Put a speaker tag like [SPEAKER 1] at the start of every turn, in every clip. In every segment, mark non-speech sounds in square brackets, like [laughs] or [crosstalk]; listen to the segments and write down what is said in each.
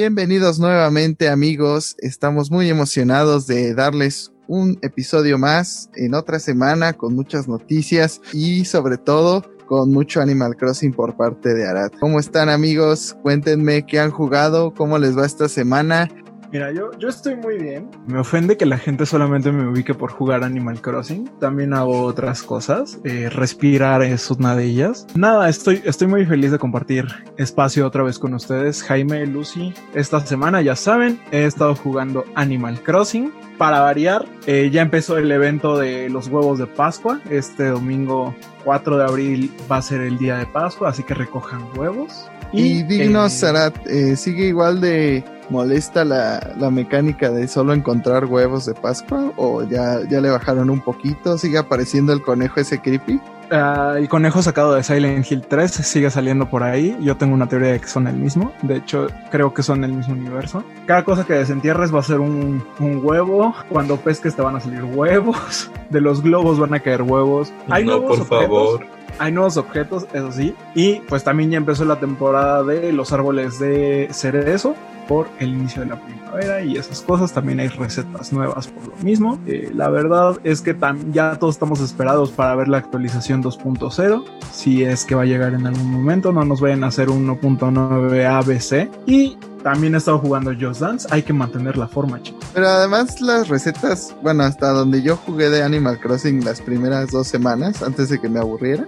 [SPEAKER 1] Bienvenidos nuevamente amigos, estamos muy emocionados de darles un episodio más en otra semana con muchas noticias y sobre todo con mucho Animal Crossing por parte de Arad. ¿Cómo están amigos? Cuéntenme qué han jugado, cómo les va esta semana
[SPEAKER 2] Mira, yo, yo estoy muy bien. Me ofende que la gente solamente me ubique por jugar Animal Crossing. También hago otras cosas. Eh, respirar es una de ellas. Nada, estoy, estoy muy feliz de compartir espacio otra vez con ustedes. Jaime, Lucy, esta semana ya saben, he estado jugando Animal Crossing. Para variar, eh, ya empezó el evento de los huevos de Pascua. Este domingo 4 de abril va a ser el día de Pascua, así que recojan huevos.
[SPEAKER 1] Y, dignos, eh, Sarat, eh, sigue igual de molesta la, la, mecánica de solo encontrar huevos de Pascua o ya, ya le bajaron un poquito, sigue apareciendo el conejo ese creepy.
[SPEAKER 2] Uh, el conejo sacado de Silent Hill 3 sigue saliendo por ahí. Yo tengo una teoría de que son el mismo. De hecho, creo que son el mismo universo. Cada cosa que desentierres va a ser un, un huevo. Cuando pesques te van a salir huevos. [laughs] De los globos van a caer huevos.
[SPEAKER 3] Hay no, por favor
[SPEAKER 2] hay nuevos objetos, eso sí. Y pues también ya empezó la temporada de los árboles de cerezo por el inicio de la primavera y esas cosas. También hay recetas nuevas por lo mismo. Eh, la verdad es que ya todos estamos esperados para ver la actualización 2.0. Si es que va a llegar en algún momento, no nos vayan a hacer 1.9 ABC. Y también he estado jugando Just Dance. Hay que mantener la forma, chicos.
[SPEAKER 1] Pero además las recetas, bueno, hasta donde yo jugué de Animal Crossing las primeras dos semanas, antes de que me aburriera.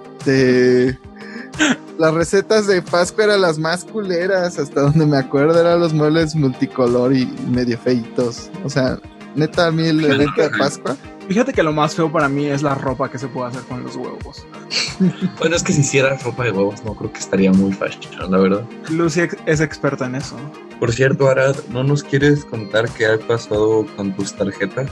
[SPEAKER 1] Las recetas de Pascua eran las más culeras, hasta donde me acuerdo eran los muebles multicolor y medio feitos. O sea, neta, a mí el evento de Pascua
[SPEAKER 2] Fíjate que lo más feo para mí es la ropa que se puede hacer con los huevos. [laughs]
[SPEAKER 3] bueno, es que si hiciera ropa de huevos, no creo que estaría muy fashion, la verdad.
[SPEAKER 2] Lucy es experta en eso.
[SPEAKER 3] Por cierto, Arad, ¿no nos quieres contar qué ha pasado con tus tarjetas?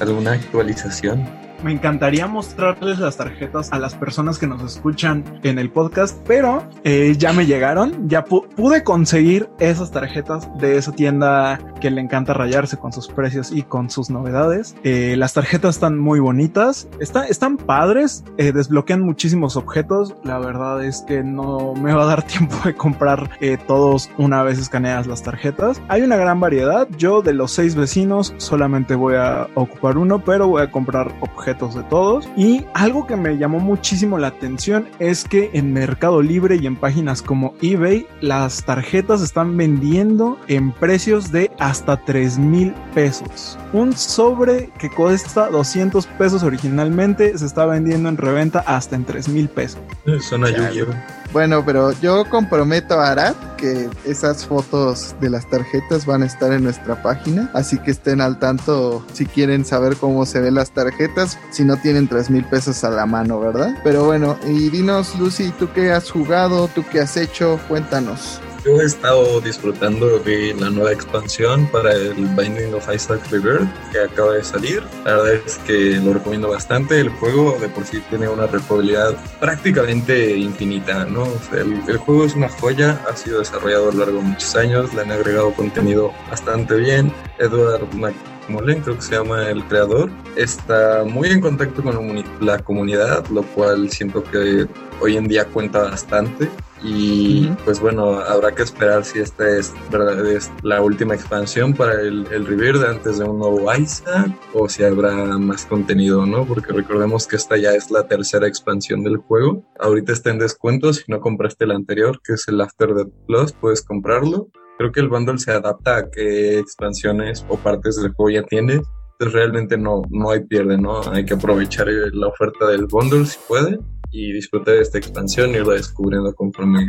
[SPEAKER 3] ¿Alguna actualización?
[SPEAKER 2] Me encantaría mostrarles las tarjetas a las personas que nos escuchan en el podcast, pero eh, ya me llegaron, ya pude conseguir esas tarjetas de esa tienda que le encanta rayarse con sus precios y con sus novedades. Eh, las tarjetas están muy bonitas, están padres, eh, desbloquean muchísimos objetos. La verdad es que no me va a dar [laughs] tiempo de comprar todos una vez escaneadas las tarjetas. Hay una gran variedad. Yo de los seis vecinos solamente voy a ocupar uno, pero voy a comprar objetos de todos. Y algo que me llamó muchísimo la atención es que en Mercado Libre y en páginas como eBay, las tarjetas están vendiendo en precios de hasta 3 mil pesos. Un sobre que cuesta 200 pesos originalmente se está vendiendo en reventa hasta en 3 mil pesos.
[SPEAKER 3] Suena
[SPEAKER 1] bueno, pero yo comprometo a Arad que esas fotos de las tarjetas van a estar en nuestra página, así que estén al tanto si quieren saber cómo se ven las tarjetas, si no tienen tres mil pesos a la mano, ¿verdad? Pero bueno, y dinos, Lucy, ¿tú qué has jugado? ¿Tú qué has hecho? Cuéntanos.
[SPEAKER 3] Yo he estado disfrutando de la nueva expansión para el Binding of Isaac Rebirth que acaba de salir. La verdad es que lo recomiendo bastante. El juego de por sí tiene una rejugabilidad prácticamente infinita, ¿no? el, juego es una joya, ha sido desarrollado a lo largo de muchos años, le han agregado contenido bastante bien. Edward Molen, creo que se llama el creador, está muy en contacto con la comunidad, lo cual siento que hoy en día cuenta bastante. Y pues bueno, habrá que esperar si esta es, ¿verdad? es la última expansión para el, el Rebirth antes de un nuevo Isaac o si habrá más contenido, ¿no? Porque recordemos que esta ya es la tercera expansión del juego. Ahorita está en descuento, si no compraste el anterior, que es el After the Plus, puedes comprarlo. Creo que el bundle se adapta a qué expansiones o partes del juego ya tienes. Entonces realmente no, no hay pierde, ¿no? Hay que aprovechar la oferta del bundle si puede y disfrutar de esta expansión y irla descubriendo conforme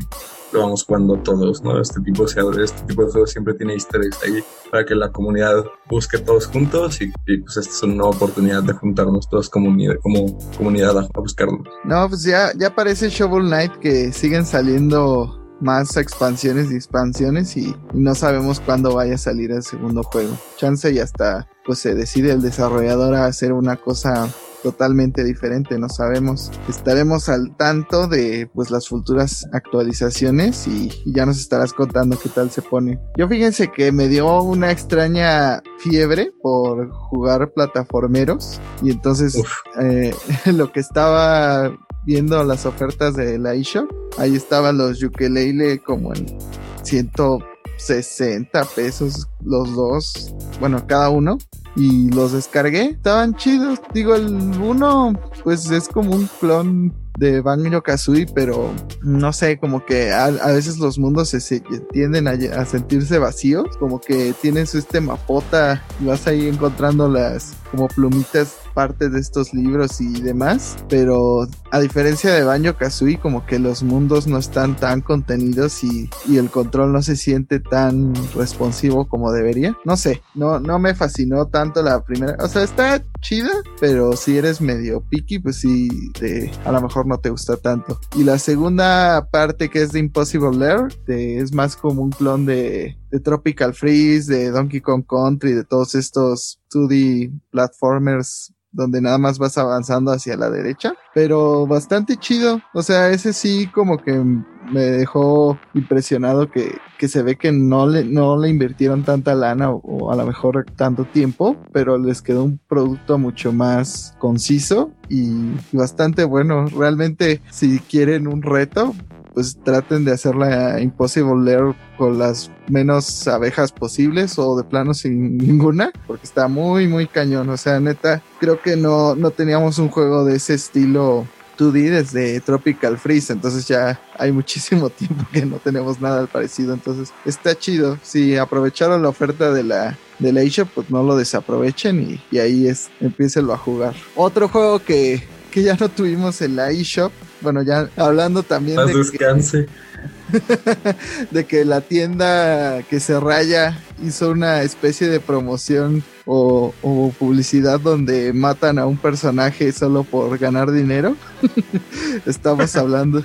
[SPEAKER 3] lo vamos jugando todos, ¿no? Este tipo, de, este tipo de juegos siempre tiene easter ahí para que la comunidad busque todos juntos y, pues esta es una oportunidad de juntarnos todos como, como comunidad a, a buscarlo.
[SPEAKER 1] No, pues ya, ya parece Shovel Knight que siguen saliendo más expansiones y expansiones y, no sabemos cuándo vaya a salir el segundo juego. Chance y hasta pues se decide el desarrollador a hacer una cosa totalmente diferente, no sabemos. Estaremos al tanto de pues las futuras actualizaciones y, ya nos estarás contando qué tal se pone. Yo fíjense que me dio una extraña fiebre por jugar plataformeros y entonces eh, [laughs] lo que estaba viendo las ofertas de la eShop, ahí estaban los ukulele como en 100 60 pesos los dos, bueno, cada uno. Y los descargué, estaban chidos. Digo, el uno, pues es como un clon de Banjo Kazooie, pero no sé, como que a, veces los mundos se, tienden a, sentirse vacíos, como que tienes este mapota y vas ahí encontrando las como plumitas parte de estos libros y demás, pero a diferencia de Banjo Kazooie, como que los mundos no están tan contenidos y, el control no se siente tan responsivo como debería. No sé, no, no me fascinó tanto la primera, o sea, está chida, pero si eres medio picky, pues sí, a lo mejor no te gusta tanto. Y la segunda parte que es de Impossible Lair, es más como un clon de, de Tropical Freeze, de Donkey Kong Country, de todos estos 2D platformers donde nada más vas avanzando hacia la derecha, pero bastante chido. O sea, ese sí como que me dejó impresionado que, que se ve que no le, no le invirtieron tanta lana o, a lo mejor tanto tiempo, pero les quedó un producto mucho más conciso y bastante bueno. Realmente si quieren un reto, pues traten de hacer la Impossible Lair con las menos abejas posibles o de plano sin [laughs] ninguna, porque está muy, muy cañón. O sea, neta, creo que no, no teníamos un juego de ese estilo 2D desde Tropical Freeze, entonces ya hay muchísimo [laughs] tiempo que no tenemos nada parecido, entonces está chido. Si aprovecharon la oferta de la de la eShop, pues no lo desaprovechen y, ahí es, empiecenlo a jugar. Otro juego que, que ya no tuvimos en la eShop bueno, ya hablando también
[SPEAKER 3] de descanse.
[SPEAKER 1] Que, [laughs] de que la tienda que se raya hizo una especie de promoción o, o, publicidad donde matan a un personaje solo por ganar dinero. [laughs] Estamos hablando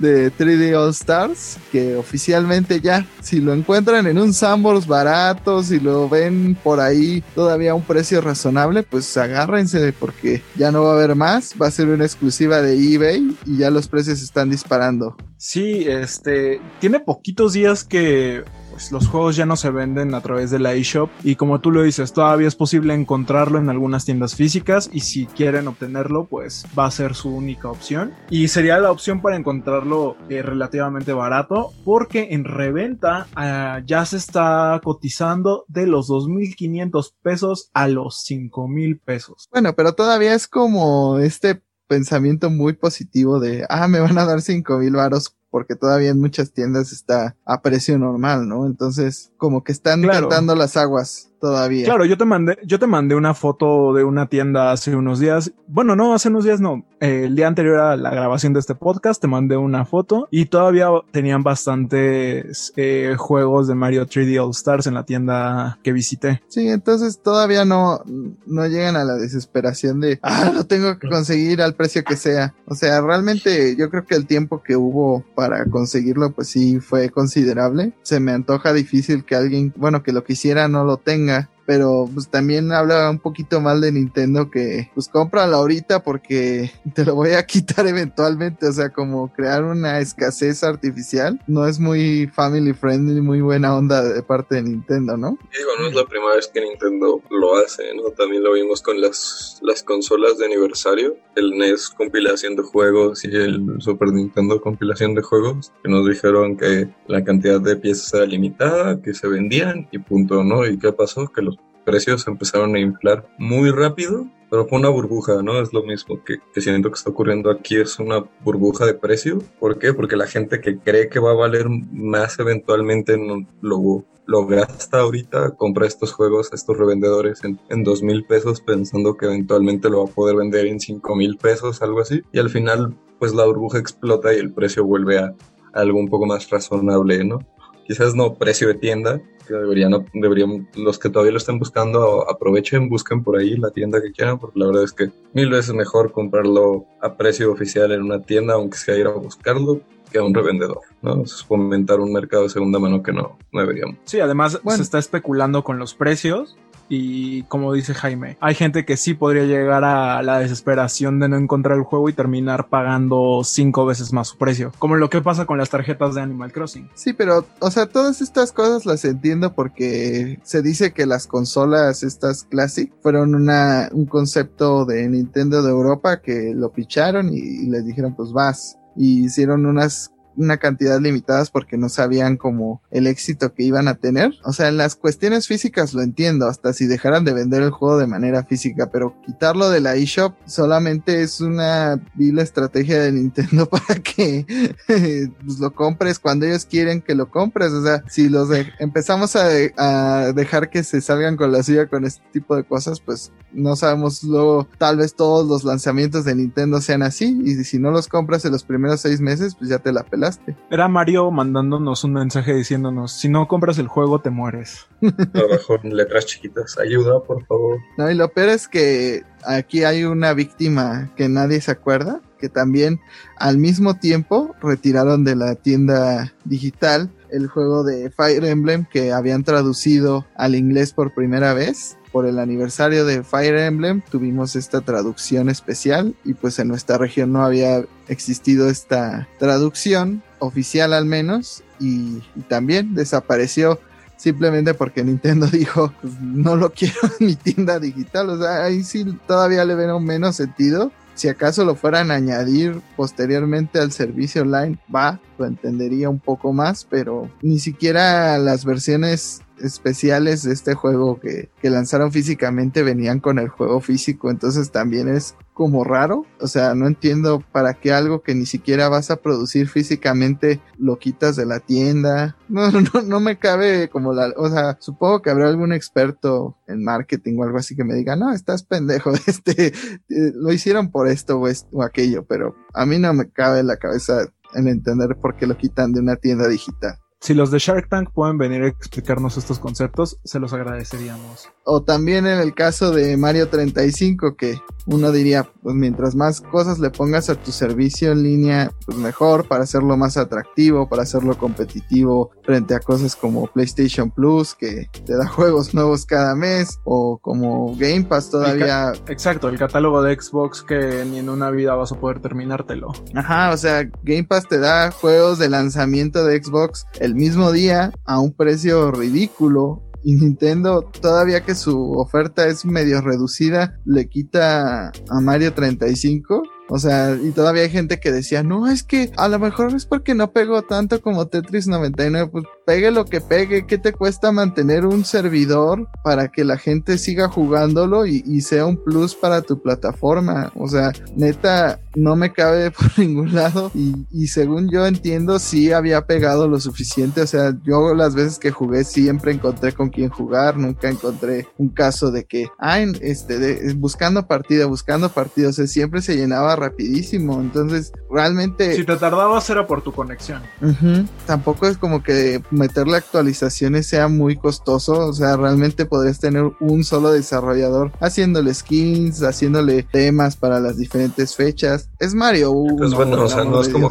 [SPEAKER 1] de 3D All Stars, que oficialmente ya, si lo encuentran en un Sambors barato, si lo ven por ahí todavía a un precio razonable, pues agárrense porque ya no va a haber más, va a ser una exclusiva de eBay y ya los precios están disparando.
[SPEAKER 2] Sí, este, tiene poquitos días que pues, los juegos ya no se venden a través de la eShop y como tú lo dices, todavía es posible encontrarlo en algunas tiendas físicas y si quieren obtenerlo, pues va a ser su única opción. Y sería la opción para encontrarlo eh, relativamente barato porque en reventa ah, ya se está cotizando de los 2.500 pesos a los 5.000 pesos.
[SPEAKER 1] Bueno, pero todavía es como este pensamiento muy positivo de, ah, me van a dar 5.000 varos porque todavía en muchas tiendas está a precio normal, ¿no? Entonces, como que están claro. las aguas todavía.
[SPEAKER 2] Claro, yo te mandé, yo te mandé una foto de una tienda hace unos días. Bueno, no, hace unos días no. el día anterior a la grabación de este podcast te mandé una foto y todavía tenían bastantes eh, juegos de Mario 3D All Stars en la tienda que visité.
[SPEAKER 1] Sí, entonces todavía no, no llegan a la desesperación de, ah, lo tengo que conseguir al precio que sea. O sea, realmente yo creo que el tiempo que hubo para conseguirlo, pues sí fue considerable. Se me antoja difícil que alguien, bueno, que lo quisiera no lo tenga pero pues también habla un poquito mal de Nintendo que pues cómpralo ahorita porque [laughs] te lo voy a quitar eventualmente, o sea, como crear una escasez artificial no es muy family friendly, muy buena onda de parte de Nintendo, ¿no?
[SPEAKER 3] Digo, no es la primera vez que Nintendo lo hace, ¿no? También lo vimos con las, las consolas de aniversario, el NES compilación de juegos y el Super Nintendo compilación de juegos, que nos dijeron que la cantidad de piezas era limitada, que se vendían y punto, ¿no? ¿Y qué pasó? Que los precios empezaron a inflar muy rápido, pero fue una burbuja, ¿no? Es lo mismo que, siento que está ocurriendo aquí, es una burbuja de precio. ¿Por qué? Porque la gente que cree que va a valer más eventualmente no, lo, lo gasta ahorita, compra estos juegos estos revendedores en, en dos mil pesos pensando que eventualmente lo va a poder vender en cinco mil pesos, algo así. Y al final, pues la burbuja explota y el precio vuelve a algo un poco más razonable, ¿no? Quizás no precio de tienda, deberían, deberían, los que todavía lo estén buscando, aprovechen, busquen por ahí la tienda que quieran, porque la verdad es que mil veces mejor comprarlo a precio oficial en una tienda, aunque sea ir a buscarlo, que a un revendedor, ¿no? Es fomentar un mercado de segunda mano que no, no deberíamos.
[SPEAKER 2] Sí, además se está especulando con los precios y como dice Jaime, hay gente que sí podría llegar a la desesperación de no encontrar el juego y terminar pagando cinco veces más su precio, como lo que pasa con las tarjetas de Animal Crossing.
[SPEAKER 1] Sí, pero, o sea, todas estas cosas las entiendo porque se dice que las consolas estas Classic fueron una, un concepto de Nintendo de Europa que lo picharon y, les dijeron pues vas y hicieron unas una cantidad limitadas porque no sabían como el éxito que iban a tener. O sea, en las cuestiones físicas lo entiendo, hasta si dejaran de vender el juego de manera física, pero quitarlo de la eShop solamente es una vil estrategia de Nintendo [laughs] para que [laughs] pues, lo compres cuando ellos quieren que lo compres. O sea, si los empezamos a, a dejar que se salgan con la suya con este tipo de cosas, pues no sabemos luego, tal vez todos los lanzamientos de Nintendo sean así, y si no los compras en los primeros seis meses, pues ya te la
[SPEAKER 2] Era Mario mandándonos un mensaje diciéndonos, si no compras el juego te mueres.
[SPEAKER 3] Abajo en letras chiquitas, ayuda, por favor.
[SPEAKER 1] No, y lo peor es que aquí hay una víctima que nadie se acuerda, que también al mismo tiempo retiraron de la tienda digital el juego de Fire Emblem que habían traducido al inglés por primera vez por el aniversario de Fire Emblem tuvimos esta traducción especial y pues en nuestra región no había existido esta traducción oficial al menos y, también desapareció simplemente porque Nintendo [laughs] dijo pues, no lo quiero en mi tienda digital o sea ahí sí todavía le ven menos sentido. Si acaso lo fueran a añadir posteriormente al servicio online va lo entendería un poco más pero ni siquiera las versiones especiales de este juego que, que, lanzaron físicamente venían con el juego físico, entonces también es como raro, o sea, no entiendo para qué algo que ni siquiera vas a producir físicamente lo quitas de la tienda, [laughs] no, no, no me cabe como la, o sea, supongo que habrá algún experto en marketing o algo así que me diga, no, estás pendejo, [laughs] este, eh, lo hicieron por esto o, esto, o aquello, pero a mí no me cabe en la cabeza en entender por qué lo quitan de una tienda digital.
[SPEAKER 2] Si los de Shark Tank pueden venir a explicarnos estos conceptos, se los agradeceríamos.
[SPEAKER 1] O también en el caso de Mario 35, que uno diría, pues mientras más cosas le pongas a tu servicio en línea, pues mejor para hacerlo más atractivo, para hacerlo competitivo frente a cosas como PlayStation Plus, que te da [laughs] juegos nuevos cada mes, o como Game Pass todavía.
[SPEAKER 2] Exacto, el catálogo de Xbox que ni en una vida vas a poder terminártelo.
[SPEAKER 1] Ajá, o sea, Game Pass te da juegos de lanzamiento de Xbox el mismo día a un precio ridículo y Nintendo, todavía que su oferta es medio reducida, le quita a Mario 35 o sea, y todavía hay gente que decía, no, es que a lo mejor es porque no pegó tanto como Tetris 99. Pues pegue lo que pegue, ¿qué te cuesta mantener un servidor para que la gente siga jugándolo y, sea un plus para tu plataforma? O sea, neta, no me cabe [laughs] por ningún lado. Y, y según yo entiendo, sí había pegado lo suficiente. O sea, yo las veces que jugué siempre encontré con quién jugar. Nunca encontré un caso de que, ah, este, de, buscando partida, buscando partida. O sea, siempre se llenaba rapidísimo. Entonces, realmente.
[SPEAKER 2] Si te tardabas era por tu conexión.
[SPEAKER 1] Tampoco es como que meterle actualizaciones sea muy costoso. O sea, realmente podrías tener un solo desarrollador haciéndole skins, haciéndole temas para las diferentes fechas. Es Mario.
[SPEAKER 3] pues bueno, o sea, no es como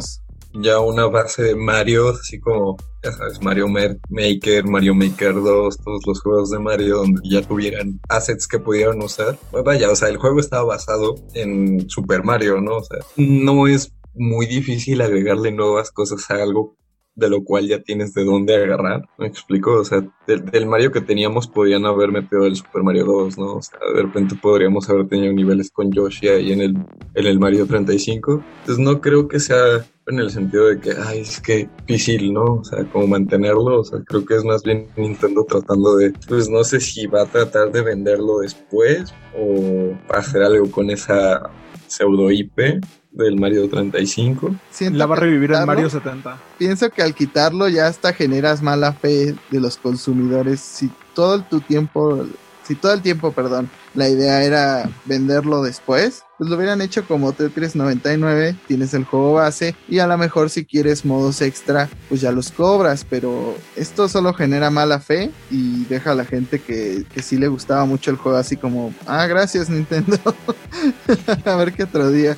[SPEAKER 3] ya una base de Mario, así como, ya sabes, Mario Maker, Mario Maker 2, todos los juegos de Mario donde ya tuvieran assets que pudieran usar. Pues vaya, o sea, el juego estaba basado en Super Mario, ¿no? O sea, no es muy difícil agregarle nuevas cosas a algo de lo cual ya tienes de dónde agarrar. ¿Me explico? O sea, del, Mario que teníamos podían haber metido el Super Mario 2, ¿no? O sea, de repente podríamos haber tenido niveles con Yoshi ahí en el, en el Mario 35. Entonces no creo que sea en el sentido de que, ay, es que difícil, ¿no? O sea, como mantenerlo, o sea, creo que es más bien Nintendo tratando de, pues no sé si va a tratar de venderlo después o hacer algo con esa pseudo IP del Mario 35.
[SPEAKER 2] la va a revivir en Mario 70.
[SPEAKER 1] Pienso que al quitarlo ya hasta generas mala fe de los consumidores. Si todo tu tiempo, si todo el tiempo, perdón, la idea era venderlo después, pues lo hubieran hecho como Tetris 99, tienes el juego base y a lo mejor si quieres modos extra, pues ya los cobras, pero esto solo genera mala fe y deja a la gente que, que sí le gustaba mucho el juego así como, ah, gracias Nintendo, [laughs] a ver qué otro día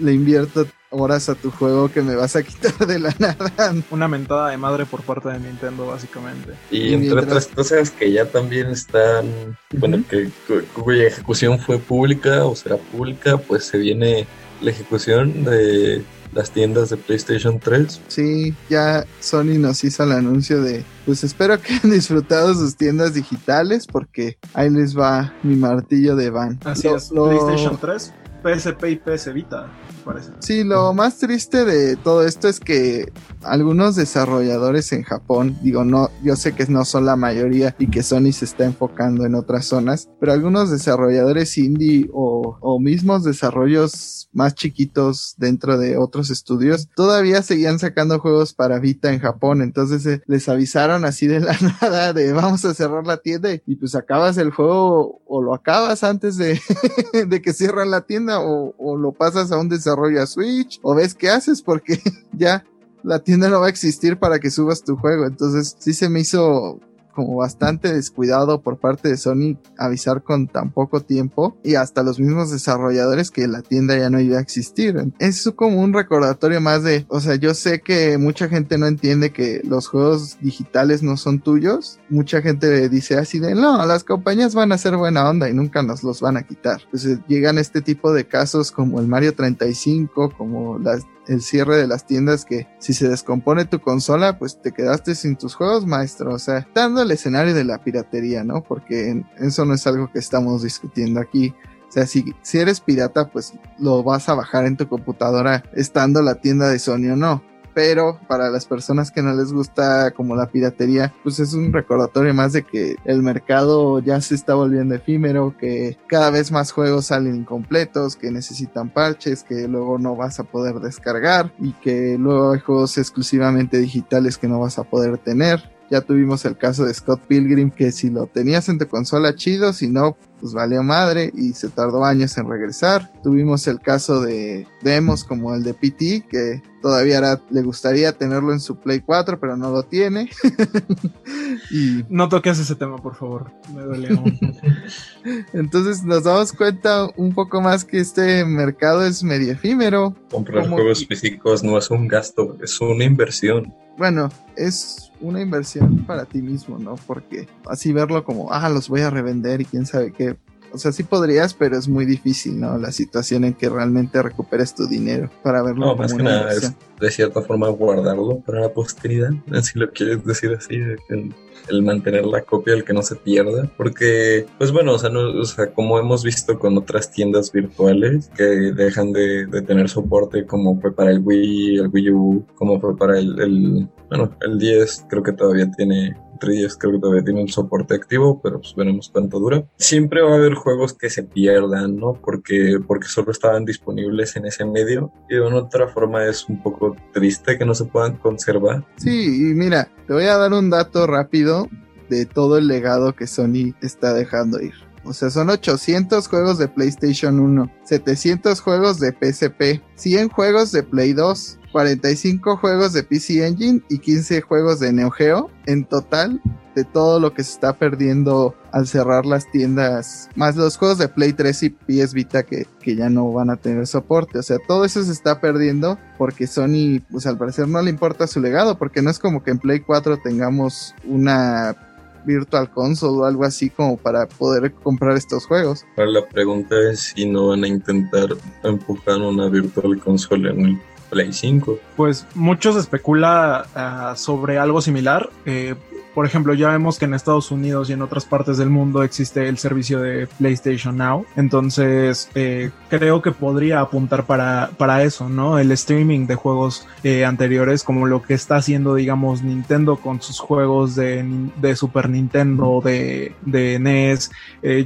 [SPEAKER 1] le invierto horas a tu juego que me vas a quitar de la nada. [laughs]
[SPEAKER 2] Una mentada de madre por parte de Nintendo, básicamente.
[SPEAKER 3] Y, entre otras cosas que ya también están, bueno, que cuya ejecución fue pública o será pública, pues se viene la ejecución de las tiendas de PlayStation 3.
[SPEAKER 1] Sí, ya Sony nos hizo el anuncio de, pues espero que hayan disfrutado sus tiendas digitales porque ahí les va mi martillo de van.
[SPEAKER 2] Así es, PlayStation 3 PSP y PS Vita. Parece?
[SPEAKER 1] Sí, lo más triste de todo esto es que algunos desarrolladores en Japón, digo, no, yo sé que no son la mayoría y que Sony se está enfocando en otras zonas, pero algunos desarrolladores indie o, o mismos desarrollos más chiquitos dentro de otros estudios todavía seguían sacando juegos para Vita en Japón, entonces eh, les avisaron así de la [laughs] nada de vamos a cerrar la tienda y pues acabas el juego o lo acabas antes de, [laughs] que cierran la tienda o, o lo pasas a un desarrollo a Switch o ves qué haces porque [laughs] ya la tienda no va a existir para que subas tu juego. Entonces sí se me hizo como bastante descuidado por parte de Sony avisar con tan poco tiempo y hasta los mismos desarrolladores que la tienda ya no iba a existir. Es como un recordatorio más de, o sea, yo sé que mucha gente no entiende que los juegos digitales no son tuyos. Mucha gente dice así de, no, las compañías van a ser buena onda y nunca nos los van a quitar. Entonces llegan este tipo de casos como el Mario 35, como las el cierre de las tiendas que si se descompone tu consola, pues te quedaste sin tus juegos, maestro. O sea, dando el escenario de la piratería, ¿no? Porque eso no es algo que estamos discutiendo aquí. O sea, si, si eres pirata, pues lo vas a bajar en tu computadora estando la tienda de Sony o no pero para las personas que no les gusta como la piratería, pues es un recordatorio más de que el mercado ya se está volviendo efímero, que cada vez más juegos salen incompletos, que necesitan parches, que luego no vas a poder descargar y que luego hay juegos exclusivamente digitales que no vas a poder tener. Ya tuvimos el caso de Scott Pilgrim, que si lo tenías en tu consola, chido, si no, pues valió madre y se tardó años en regresar. Tuvimos el caso de demos como el de PT, que todavía le gustaría tenerlo en su Play 4, pero no lo tiene. [laughs]
[SPEAKER 2] y no toques ese tema, por favor. Me duele [laughs]
[SPEAKER 1] Entonces nos damos cuenta un poco más que este mercado es medio efímero.
[SPEAKER 3] Comprar juegos físicos no es un gasto, es una inversión
[SPEAKER 1] bueno, es una inversión para ti mismo, ¿no? Porque así verlo como, ah, los voy a revender y quién sabe qué. O sea, sí podrías, pero es muy difícil, ¿no? La situación en que realmente recuperes tu dinero para verlo.
[SPEAKER 3] No, más que nada es de cierta forma guardarlo para la posteridad, [laughs] si lo quieres decir así, el, el, mantener la copia, el que no se pierda. Porque, pues bueno, o sea, no, o sea, como hemos visto con otras tiendas virtuales que dejan de, de tener soporte, como fue para el Wii, el Wii U, como fue para el, el bueno, el 10 creo que todavía tiene 3 creo que todavía tiene un soporte activo, pero pues veremos cuánto dura. Siempre va a haber juegos que se pierdan, ¿no? Porque, porque solo estaban disponibles en ese medio y de una otra forma es un poco triste que no se puedan conservar.
[SPEAKER 1] Sí, y mira, te voy a dar un dato rápido de todo el legado que Sony está dejando ir. O sea, son 800 juegos de PlayStation 1, 700 juegos de PSP, 100 juegos de Play 2, 45 juegos de PC Engine y 15 juegos de Neo Geo en total de todo lo que se está perdiendo al cerrar las tiendas, más los juegos de Play 3 y PS Vita que, que ya no van a tener soporte. O sea, todo eso se está perdiendo porque Sony, pues al parecer no le importa su legado, porque no es como que en Play 4 tengamos una Virtual Console o algo así como para poder comprar estos juegos.
[SPEAKER 3] La pregunta es si no van a intentar empujar una Virtual Console en el Play 5.
[SPEAKER 2] Pues muchos especula uh, sobre algo similar. Eh, por ejemplo, ya vemos que en Estados Unidos y en otras partes del mundo existe el servicio de PlayStation Now. Entonces, eh, creo que podría apuntar para, para eso, ¿no? El streaming de juegos eh, anteriores, como lo que está haciendo, digamos, Nintendo con sus juegos de, de Super Nintendo, de, de NES.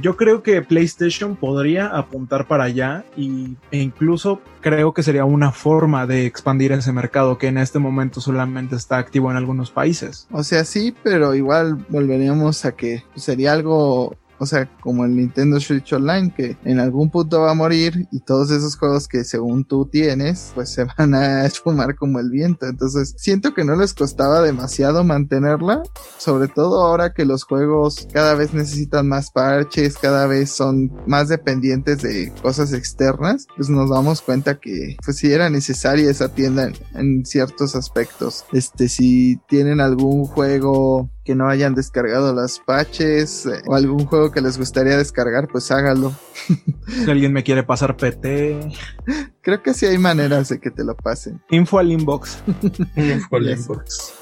[SPEAKER 2] Yo creo que PlayStation podría apuntar para allá y, e incluso creo que sería una forma de expandir ese mercado que en este momento solamente está activo en algunos países.
[SPEAKER 1] O sea, sí, pero igual volveríamos a que sería algo o sea, como el Nintendo Switch Online, que en algún punto va a morir y todos esos juegos que según tú tienes, pues se van a [laughs] esfumar como el viento. Entonces, siento que no les costaba demasiado mantenerla, sobre todo ahora que los juegos cada vez necesitan más parches, cada vez son más dependientes de cosas externas, pues nos damos cuenta que pues sí era necesaria esa tienda en, en ciertos aspectos. Este, si tienen algún juego que no hayan descargado las patches eh, o algún juego que les gustaría descargar, pues hágalo.
[SPEAKER 2] si alguien me quiere pasar PT.
[SPEAKER 1] Creo que sí hay maneras de que te lo pasen.
[SPEAKER 2] Info al inbox.
[SPEAKER 3] Info al inbox.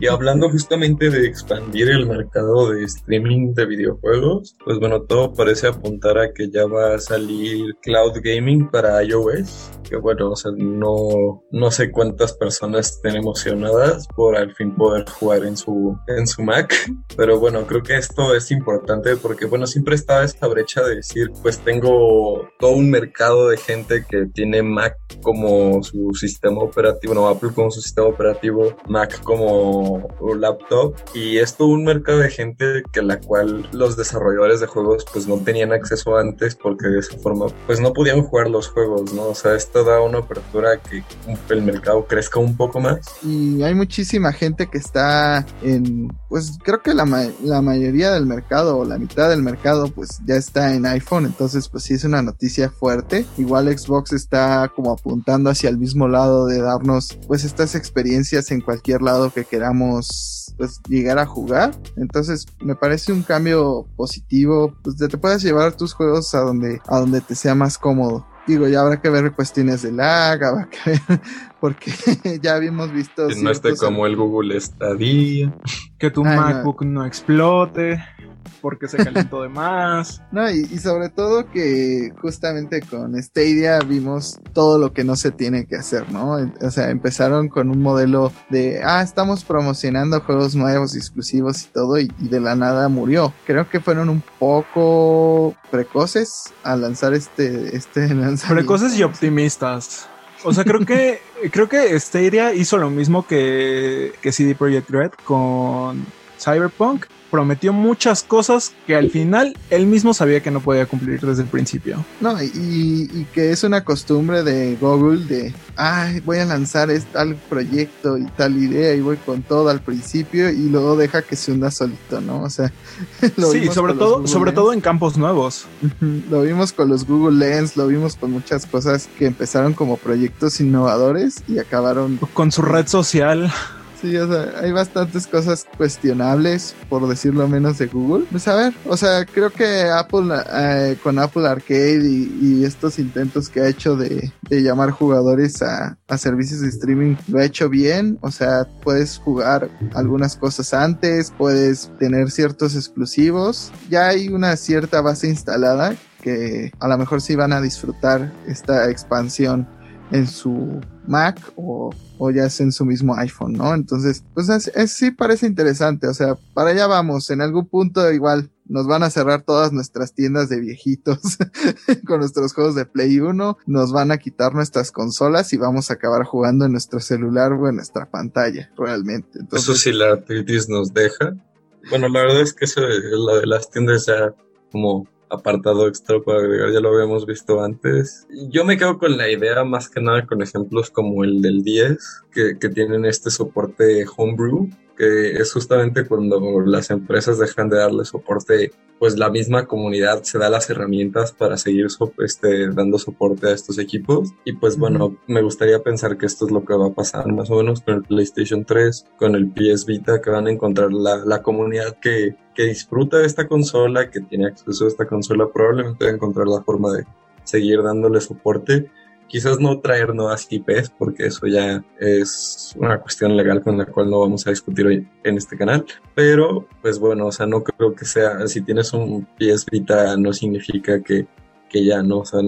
[SPEAKER 3] Y hablando justamente de expandir el mercado de streaming de videojuegos, pues bueno, todo parece apuntar a que ya va a salir cloud gaming para iOS. Que bueno, o sea, no, no sé cuántas personas estén emocionadas por al fin poder jugar en su, en su Mac. Pero bueno, creo que esto es importante porque bueno, siempre estaba esta brecha de decir, pues tengo todo un mercado de gente que tiene Mac como su sistema operativo, no Apple como su sistema operativo, Mac como laptop y esto un mercado de gente que la cual los desarrolladores de juegos pues no tenían acceso antes porque de esa forma pues no podían jugar los juegos, ¿no? O sea, esto da una apertura que el mercado crezca un poco más.
[SPEAKER 1] Y hay muchísima gente que está en, pues creo que la, la mayoría del mercado o la mitad del mercado pues ya está en iPhone, entonces pues sí es una noticia fuerte. Igual Xbox está como apuntando hacia el mismo lado de darnos pues estas experiencias en cualquier lado que queramos pues llegar a jugar. Entonces me parece un cambio positivo, pues de te puedas llevar tus juegos a donde a donde te sea más cómodo. Digo, ya habrá que ver cuestiones de lag, habrá que ver, [laughs] porque [laughs] ya habíamos visto.
[SPEAKER 3] Que no esté como el Google Stadia.
[SPEAKER 2] Que tu MacBook no explote porque se calentó de más. [laughs]
[SPEAKER 1] No, y, sobre todo que justamente con Stadia vimos todo lo que no se tiene que hacer, ¿no? O sea, empezaron con un modelo de, ah, estamos promocionando juegos nuevos, exclusivos y todo, y, de la nada murió. Creo que fueron un poco precoces al lanzar este, este [laughs] lanzamiento.
[SPEAKER 2] Precoces y optimistas. O sea, creo que [laughs] creo que Stadia hizo lo mismo que, que CD Projekt Red con Cyberpunk prometió muchas cosas que al final él mismo sabía que no podía cumplir desde el principio.
[SPEAKER 1] No, y, que es una costumbre de Google de, ay, voy a lanzar tal proyecto y tal idea y voy con todo al principio y luego deja que se hunda solito, ¿no? O sea, [laughs]
[SPEAKER 2] sí, sobre todo, sobre todo en campos nuevos.
[SPEAKER 1] lo vimos con los Google Lens, lo vimos con muchas cosas que empezaron como proyectos innovadores y acabaron
[SPEAKER 2] con su red social.
[SPEAKER 1] Sí, o sea, hay bastantes cosas cuestionables, por decirlo menos, de Google. Pues a ver, o sea, creo que Apple, eh, con Apple Arcade y, estos intentos que ha hecho de, llamar jugadores a, a, servicios de streaming, lo ha hecho bien. O sea, puedes jugar algunas cosas antes, puedes tener ciertos exclusivos. Ya hay una cierta base instalada que a lo mejor sí van a disfrutar esta expansión en su Mac o, ya es en su mismo iPhone, ¿no? Entonces, pues es, sí parece interesante, o sea, para allá vamos, en algún punto igual nos van a cerrar todas nuestras tiendas de viejitos [laughs] con nuestros juegos de Play 1, nos van a quitar nuestras consolas y vamos a acabar jugando en nuestro celular o en nuestra pantalla, realmente.
[SPEAKER 3] eso sí la artritis nos deja. Bueno, la verdad es que eso, lo de las tiendas ya como apartado extra para agregar, ya lo habíamos visto antes. Yo me quedo con la idea más que nada con ejemplos como el del 10, que, que tienen este soporte homebrew, que es justamente cuando las empresas dejan de darle soporte, pues la misma comunidad se da las herramientas para seguir este, dando soporte a estos equipos. Y pues bueno, me gustaría pensar que esto es lo que va a pasar más o menos con el PlayStation 3, con el PS Vita, que van a encontrar la, la comunidad que, que disfruta de esta consola, que tiene acceso a esta consola, probablemente va a encontrar la forma de seguir dándole soporte Quizás no traer nuevas IPs porque eso ya es una cuestión legal con la cual no vamos a discutir hoy en este canal. Pero, pues bueno, o sea, no creo que sea, si tienes un PS Vita no significa que, que ya no, o sea,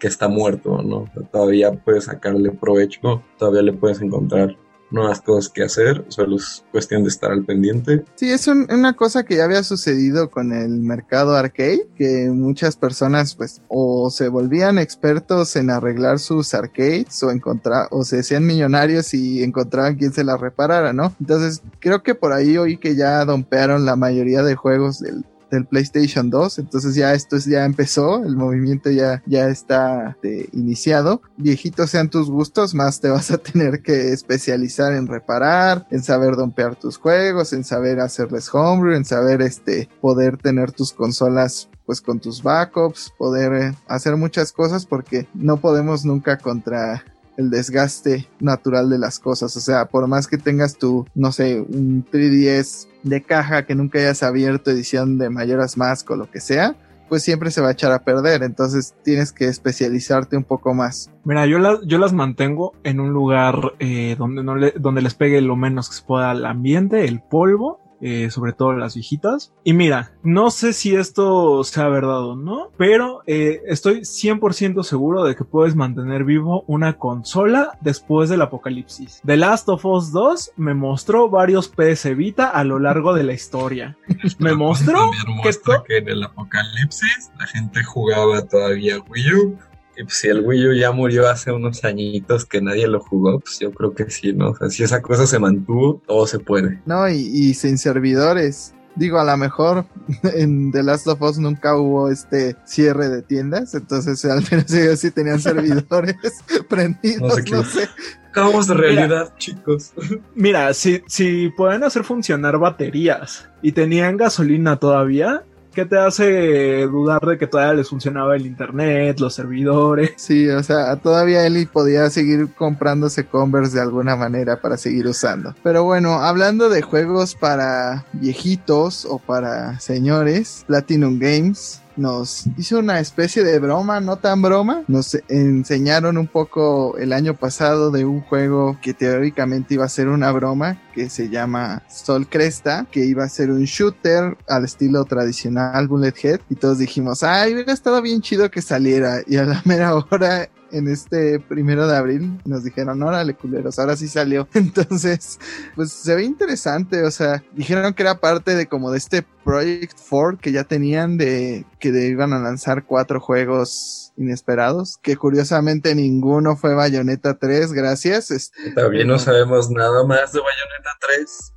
[SPEAKER 3] que está muerto, ¿no? todavía puedes sacarle provecho, todavía le puedes encontrar nuevas cosas que hacer, solo es cuestión de estar al pendiente.
[SPEAKER 1] Sí, es una cosa que ya había sucedido con el mercado arcade, que muchas personas pues o se volvían expertos en arreglar sus arcades o encontrar o se hacían millonarios y encontraban quien se las reparara, ¿no? Entonces creo que por ahí oí que ya dompearon la mayoría de juegos del del PlayStation 2. Entonces ya esto ya empezó, el movimiento ya, ya está este, iniciado. Viejitos sean tus gustos, más te vas a tener que especializar en reparar, en saber dompear tus juegos, en saber hacerles homebrew, en saber este, poder tener tus consolas pues con tus backups, poder eh, hacer muchas cosas porque no podemos nunca contra el desgaste natural de las cosas. O sea, por más que tengas tu, no sé, un 3DS de caja que nunca hayas abierto, edición de Mayoras Mask o lo que sea, pues siempre se va a echar a perder. Entonces tienes que especializarte un poco más.
[SPEAKER 2] Mira, yo las, yo las mantengo en un lugar eh, donde, no le, donde les pegue lo menos que se pueda al ambiente, el polvo, eh, sobre todo las viejitas. Y mira, no sé si esto sea verdad o no, pero eh, estoy 100% seguro de que puedes mantener vivo una consola después del apocalipsis. The Last of Us 2 me mostró varios PS Vita a lo largo de la historia. Me [laughs] mostró que,
[SPEAKER 3] que en el apocalipsis la gente jugaba todavía Wii U y pues si el Wii U ya murió hace unos añitos que nadie lo jugó, pues yo creo que sí, ¿no? O sea, si esa cosa se mantuvo, todo se puede.
[SPEAKER 1] No, y, y sin servidores. Digo, a lo mejor [laughs] en The Last of Us nunca hubo este cierre de tiendas, entonces al menos ellos sí tenían [laughs] servidores [laughs] prendidos, no sé.
[SPEAKER 3] No de realidad, chicos.
[SPEAKER 2] Mira, si, si pueden hacer funcionar baterías y tenían gasolina todavía, ¿Qué te hace dudar de que todavía les funcionaba el internet, los servidores?
[SPEAKER 1] Sí, o sea, todavía Eli podía seguir comprándose Converse de alguna manera para seguir usando. Pero bueno, hablando de juegos para viejitos o para señores, Platinum Games nos hizo una especie de broma, no tan broma. Nos enseñaron un poco el año pasado de un juego que teóricamente iba a ser una broma, que se llama Sol Cresta, que iba a ser un shooter al estilo tradicional Bullet Head. Y todos dijimos, ay, hubiera estado bien chido que saliera. Y a la mera hora en este primero de abril nos dijeron, órale culeros, ahora sí salió. [laughs] Entonces, pues se ve interesante, o sea, dijeron que era parte de como de este Project 4 que ya tenían de que iban a lanzar cuatro juegos inesperados, que curiosamente ninguno fue Bayonetta 3, gracias.
[SPEAKER 3] Todavía no sabemos nada más de Bayonetta 3.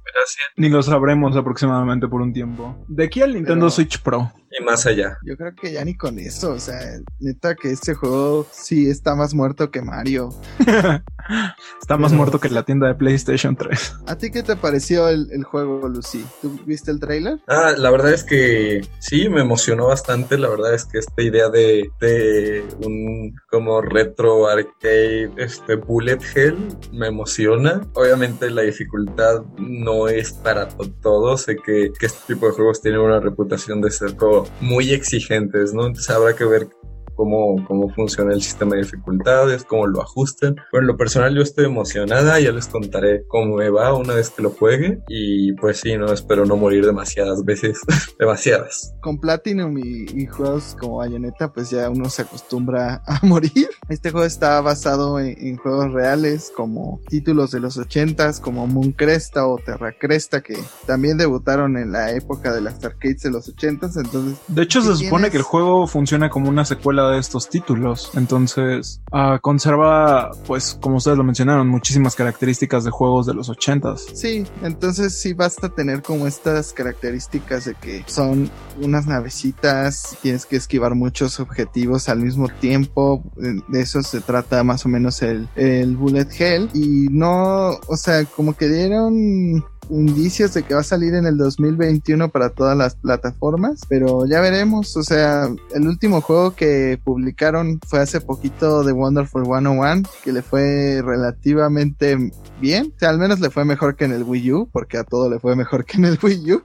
[SPEAKER 2] Ni lo sabremos aproximadamente por un tiempo. De aquí al Nintendo Switch Pro.
[SPEAKER 3] Y más allá.
[SPEAKER 1] Yo creo que ya ni con eso. O sea, neta que este juego sí está más muerto que Mario. [laughs]
[SPEAKER 2] está más muerto que la tienda de PlayStation 3.
[SPEAKER 1] ¿A ti qué te pareció el, juego, Lucy? ¿Tú viste el trailer?
[SPEAKER 3] Ah, la verdad es que sí, me emocionó bastante. La verdad es que esta idea de, de un como retro arcade, este bullet hell, me emociona. Obviamente la dificultad no es para todos. Sé que, este tipo de juegos tienen una reputación de ser como muy exigentes, ¿no? Entonces habrá que ver cómo, cómo funciona el sistema de dificultades, cómo lo ajusten. Pero en lo personal yo estoy emocionada, ya les contaré cómo me va una vez que lo juegue y pues sí, no espero no morir demasiadas veces, [laughs] demasiadas.
[SPEAKER 1] Con Platinum y, juegos como Bayonetta pues ya uno se acostumbra a [laughs] morir. Este juego está basado en, juegos reales como títulos de los 80s como Moon Cresta o Terra Cresta que también debutaron en la época de las arcades de los 80s, entonces...
[SPEAKER 2] De hecho se supone que el juego funciona como una secuela de estos títulos. Entonces, uh, conserva, pues, como ustedes lo mencionaron, muchísimas características de juegos de los ochentas.
[SPEAKER 1] Sí, entonces sí basta tener como estas características de que son unas navecitas, tienes que esquivar muchos objetivos al mismo tiempo. De eso se trata más o menos el, el Bullet Hell. Y no, o sea, como que dieron indicios de que va a salir en el 2021 para todas las plataformas, pero ya veremos, o sea, el último juego que publicaron fue hace poquito de Wonderful 101, que le fue relativamente bien, o sea, al menos le fue mejor que en el Wii U, porque a todo le fue mejor que en el [laughs] Wii U.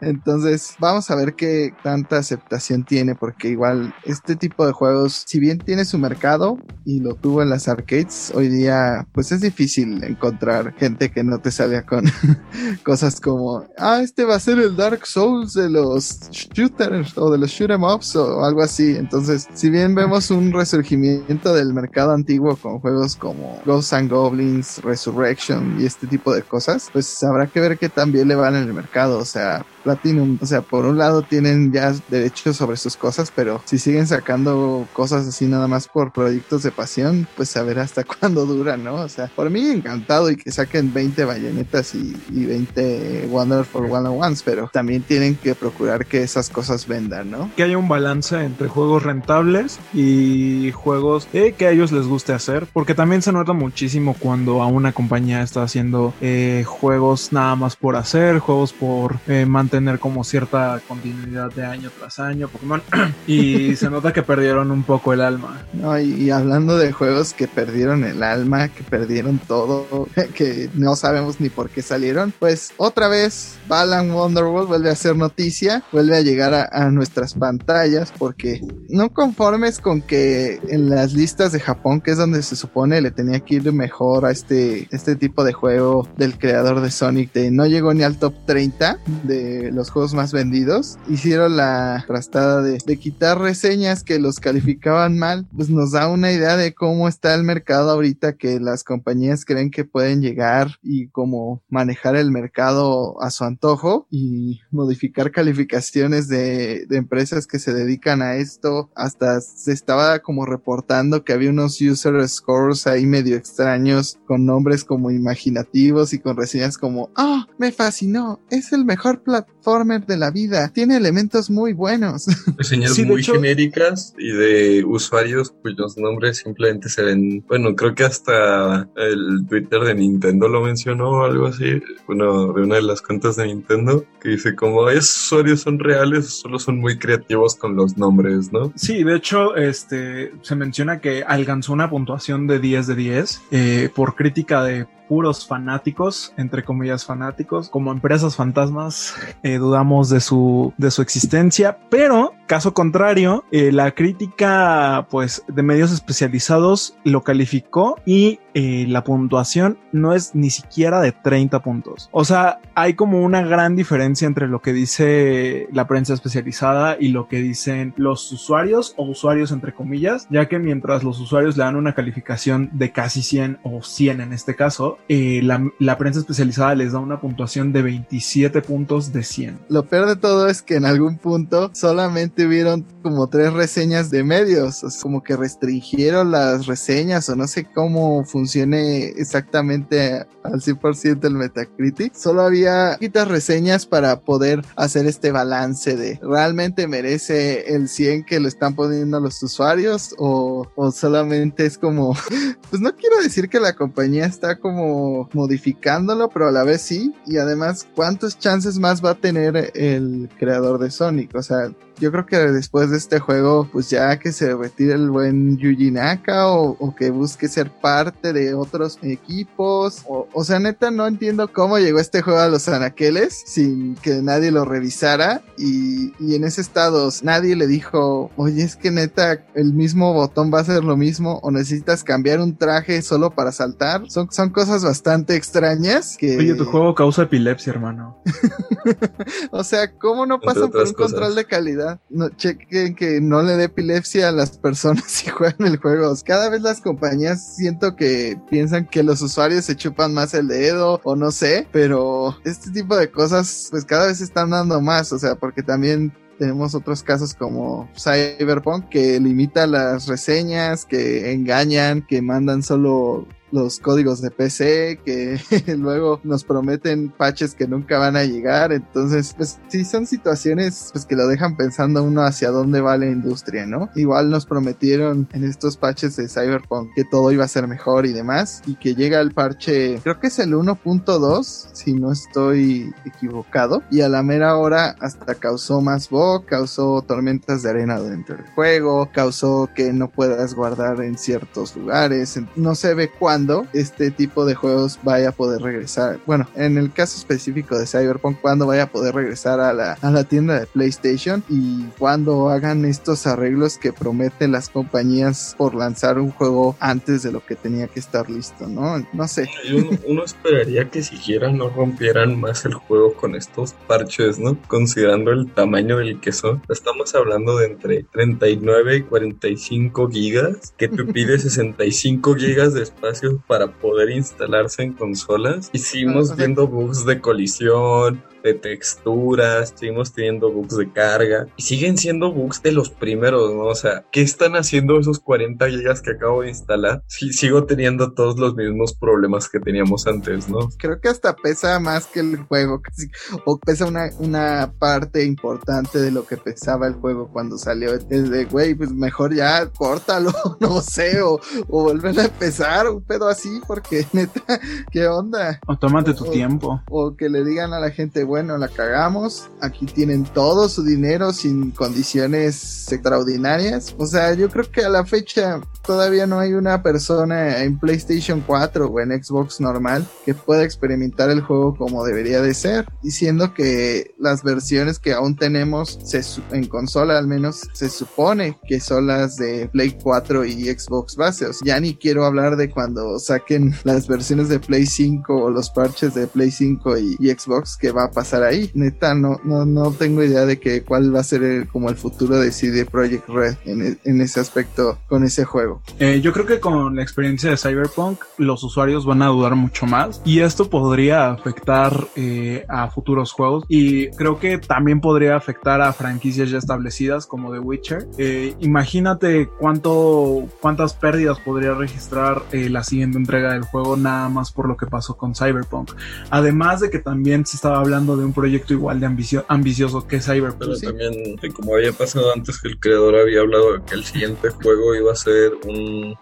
[SPEAKER 1] Entonces, vamos a ver qué tanta aceptación tiene, porque igual este tipo de juegos, si bien tiene su mercado y lo tuvo en las arcades, hoy día pues es difícil encontrar gente que no te salga con [laughs] [laughs] cosas como, ah, este va a ser el Dark Souls de los shooters o de los shoot em ups o algo así. Entonces, si bien vemos un resurgimiento del mercado antiguo con juegos como Ghosts and Goblins, Resurrection y este tipo de cosas, pues habrá que ver que también le van en el mercado. O sea, Platinum, o sea, por un lado tienen ya derechos sobre sus cosas, pero si siguen sacando cosas así nada más por proyectos de pasión, pues a ver hasta [laughs] cuándo dura, ¿no? O sea, por mí encantado y que saquen 20 bayonetas y, y 20 Wonderful One on Ones, pero también tienen que procurar que esas cosas vendan, ¿no?
[SPEAKER 2] Que haya un balance entre juegos rentables y juegos que a ellos les guste hacer, porque también se nota muchísimo cuando a una compañía está haciendo eh, juegos nada más por hacer, juegos por eh, mantener tener como cierta continuidad de año tras año Pokémon [clears throat] y se nota que perdieron un poco el alma.
[SPEAKER 1] No, y, hablando de juegos que perdieron el alma, que perdieron todo, [laughs] que no sabemos ni por qué salieron, pues otra vez Balan Wonderworld vuelve a ser noticia, vuelve a llegar a, nuestras pantallas porque no conformes con que en las listas de Japón, que es donde se supone le tenía que ir mejor a este, este tipo de juego del creador de Sonic, no llegó ni al top 30 de los juegos más vendidos, hicieron la trastada de, de quitar reseñas que los calificaban mal, pues nos da una idea de cómo está el mercado ahorita que las compañías creen que pueden llegar y cómo manejar el mercado a su antojo y modificar calificaciones de, de empresas que se dedican a esto. Hasta se estaba como reportando que había unos user scores ahí medio extraños con nombres como imaginativos y con reseñas como, ah, me fascinó, es el mejor platformer de la vida, tiene elementos muy buenos. [laughs]
[SPEAKER 3] Reseñas
[SPEAKER 2] Sí,
[SPEAKER 3] muy
[SPEAKER 2] hecho-
[SPEAKER 3] genéricas y de usuarios cuyos nombres simplemente se ven. Bueno, creo que hasta el Twitter de Nintendo lo mencionó o algo así. Bueno, de una de las cuentas de Nintendo que dice como esos usuarios son reales, solo son muy creativos con los nombres, ¿no?
[SPEAKER 2] Sí, de hecho, este se menciona que alcanzó una puntuación de 10 de 10 eh, por crítica de puros fanáticos, entre comillas fanáticos, como empresas fantasmas, eh, dudamos de su, de su existencia, pero caso contrario, eh, la crítica pues de medios especializados lo calificó y eh, la puntuación no es ni siquiera de 30 puntos. O sea, hay como una gran diferencia entre lo que dice la prensa especializada y lo que dicen los usuarios o usuarios entre comillas, ya que mientras los usuarios le dan una calificación de casi 100 o 100 en este caso, eh, la, prensa especializada les da una puntuación de 27 puntos de 100.
[SPEAKER 1] Lo peor de todo es que en algún punto solamente hubieron como tres reseñas de medios, como que restringieron las reseñas o no sé cómo funcione exactamente al 100% el Metacritic. Solo había poquitas reseñas para poder hacer este balance de realmente merece el 100 que lo están poniendo los usuarios o, o solamente es como, [laughs] pues no quiero decir que la compañía está como modificándolo, pero a la vez sí. Y además, ¿cuántos chances más va a tener el creador de Sonic? O sea, yo creo que después de este juego, pues ya que se retire el buen Yuji Naka o, o que busque ser parte de otros equipos. O, o sea, neta, no entiendo cómo llegó este juego a los anaqueles sin que nadie lo revisara. Y, y en ese estado nadie le dijo, oye, es que neta, el mismo botón va a ser lo mismo o necesitas cambiar un traje solo para saltar. Son, son cosas bastante extrañas que...
[SPEAKER 2] Oye, tu juego causa epilepsia, hermano. [laughs]
[SPEAKER 1] O sea, ¿cómo no pasan por un control de calidad? No, chequen que no le dé epilepsia a las personas [laughs] si juegan el juego. Cada vez las compañías siento que piensan que los usuarios se chupan más el dedo o no sé, pero este tipo de cosas pues cada vez están dando más, o sea, porque también tenemos otros casos como Cyberpunk que limita las reseñas, que engañan, que mandan solo los códigos de PC que [laughs] luego nos prometen patches que nunca van a llegar. Entonces pues sí son situaciones pues que lo dejan pensando uno hacia dónde va la industria no igual nos prometieron en estos patches de Cyberpunk que todo iba a ser mejor y demás y que llega el parche creo que es el 1.2 si no estoy equivocado y a la mera hora hasta causó más bug causó tormentas de arena dentro del juego causó que no puedas guardar en ciertos lugares no se ve cuándo este tipo de juegos vaya a poder regresar. Bueno, en el caso específico de Cyberpunk, cuándo vaya a poder regresar a la, a la tienda de PlayStation y cuándo hagan estos arreglos que prometen las compañías por lanzar un juego antes de lo que tenía que estar listo, ¿no? No sé.
[SPEAKER 3] Uno esperaría que siquiera no rompieran más el juego con estos parches, ¿no? Considerando el tamaño del que son. Estamos hablando de entre 39 y 45 gigas, que te pide [laughs] 65 gigas de espacio para poder instalarse en consolas. Y seguimos
[SPEAKER 1] Ah, o sea-
[SPEAKER 3] viendo bugs de colisión, de texturas, seguimos teniendo bugs de carga. Y siguen siendo bugs de los primeros, ¿no? O sea, ¿qué están haciendo esos 40 gigas que acabo de instalar? Sí, sigo teniendo todos los mismos problemas que teníamos antes, ¿no?
[SPEAKER 1] Creo que hasta pesa más que el juego, casi- o pesa una, una parte importante de lo que pesaba el juego cuando salió. Es de, güey, pues mejor ya córtalo, [laughs] no sé, o, o volver a empezar, un pedo así, porque [laughs] neta, ¿qué onda?
[SPEAKER 2] O tómate tu
[SPEAKER 1] O-
[SPEAKER 2] tiempo.
[SPEAKER 1] O que le digan a la gente, bueno, la cagamos, aquí tienen todo su dinero sin condiciones extraordinarias. O sea, yo creo que a la fecha todavía no hay una persona en PlayStation 4 o en Xbox normal que pueda experimentar el juego como debería de ser, diciendo que las versiones que aún tenemos en consola al menos se supone que son las de Play 4 y Xbox base. ya ni quiero hablar de cuando saquen [laughs] las versiones de Play 5 o los parches de Play 5 y, Xbox que va a pasar ahí. Neta, no, no, no tengo idea de que cuál va a ser como el futuro de CD Projekt Red en, en ese aspecto con ese juego.
[SPEAKER 2] Eh, yo creo que con la experiencia de Cyberpunk los usuarios van a dudar mucho más y esto podría afectar eh, a futuros juegos y creo que también podría afectar a franquicias ya establecidas como The Witcher. Eh, imagínate cuánto, cuántas pérdidas podría registrar la siguiente entrega del juego nada más por lo que pasó con Cyberpunk. Además de que también se estaba hablando de un proyecto igual de ambicioso que Cyberpunk.
[SPEAKER 3] Pero también, como había pasado antes que el creador había hablado de que el siguiente juego iba a ser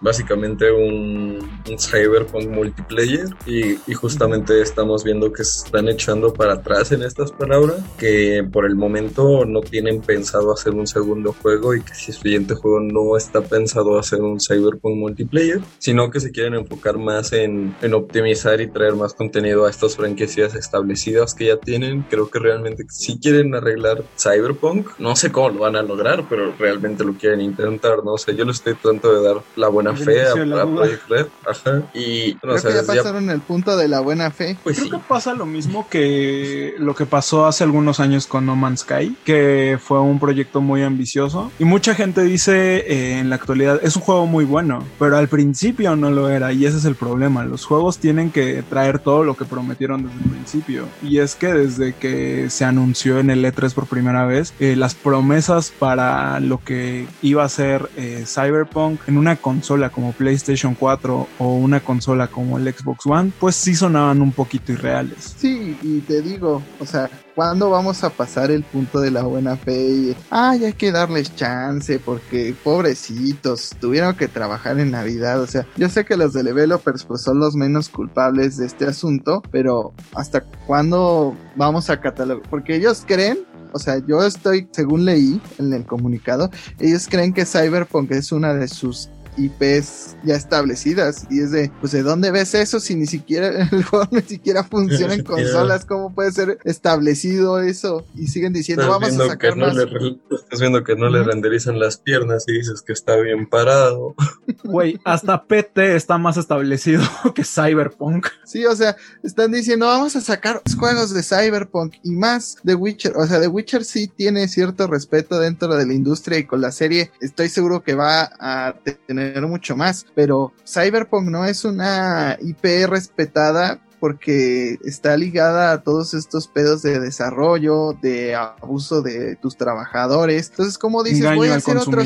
[SPEAKER 3] básicamente un, cyberpunk multiplayer y, justamente estamos viendo que se están echando para atrás en estas palabras, que por el momento no tienen pensado hacer un segundo juego y que si el siguiente juego no está pensado hacer un cyberpunk multiplayer, sino que se quieren enfocar más en, en optimizar y traer más contenido a estas franquicias establecidas que ya tienen. Creo que realmente si quieren arreglar cyberpunk, no sé cómo lo van a lograr, pero realmente lo quieren intentar, no sé, yo lo estoy tratando de dar la buena fe a, Project Red. Ajá. Y
[SPEAKER 1] Creo que ya pasaron el punto de la buena fe.
[SPEAKER 2] Pues Creo que pasa lo mismo que lo que pasó hace algunos años con No Man's Sky, que fue un proyecto muy ambicioso. Y mucha gente dice eh, en la actualidad, es un juego muy bueno, pero al principio no lo era. Y ese es el problema. Los juegos tienen que traer todo lo que prometieron desde el principio. Y es que desde que se anunció en el E3 por primera vez, eh, las promesas para lo que iba a ser eh, Cyberpunk en una consola como PlayStation 4 o una consola como el Xbox One, pues sí sonaban un poquito irreales.
[SPEAKER 1] Sí, y te digo, o sea, ¿cuándo vamos a pasar el punto de la buena fe? Y, ay, hay que darles chance porque pobrecitos, tuvieron que trabajar en Navidad. O sea, yo sé que los developers pues son los menos culpables de este asunto, pero ¿hasta cuándo vamos a catalogar? Porque ellos creen o sea, yo estoy, según leí en el comunicado, ellos creen que Cyberpunk es una de sus IPs ya establecidas y es de, pues de dónde ves eso si ni siquiera [laughs] el juego ni siquiera funciona en [laughs] consolas, ¿cómo puede ser establecido eso? Y siguen diciendo, vamos a sacar
[SPEAKER 3] más. estás viendo que no le renderizan las piernas y dices que está bien parado. [laughs]
[SPEAKER 2] Güey, hasta PT está más establecido que Cyberpunk.
[SPEAKER 1] Sí, o sea, están diciendo, vamos a sacar juegos de Cyberpunk y más de Witcher. O sea, The Witcher sí tiene cierto respeto dentro de la industria y con la serie estoy seguro que va a tener mucho más, pero Cyberpunk no es una IP respetada porque está ligada a todos estos pedos de desarrollo, de abuso de tus trabajadores. Entonces, ¿cómo dices, voy a hacer otro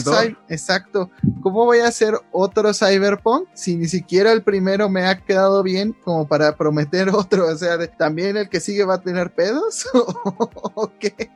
[SPEAKER 1] Exacto. ¿Cómo voy a hacer otro Cyberpunk si ni siquiera el primero me ha quedado bien como para prometer [laughs] otro? O sea, también el que sigue va a tener pedos [laughs] o qué?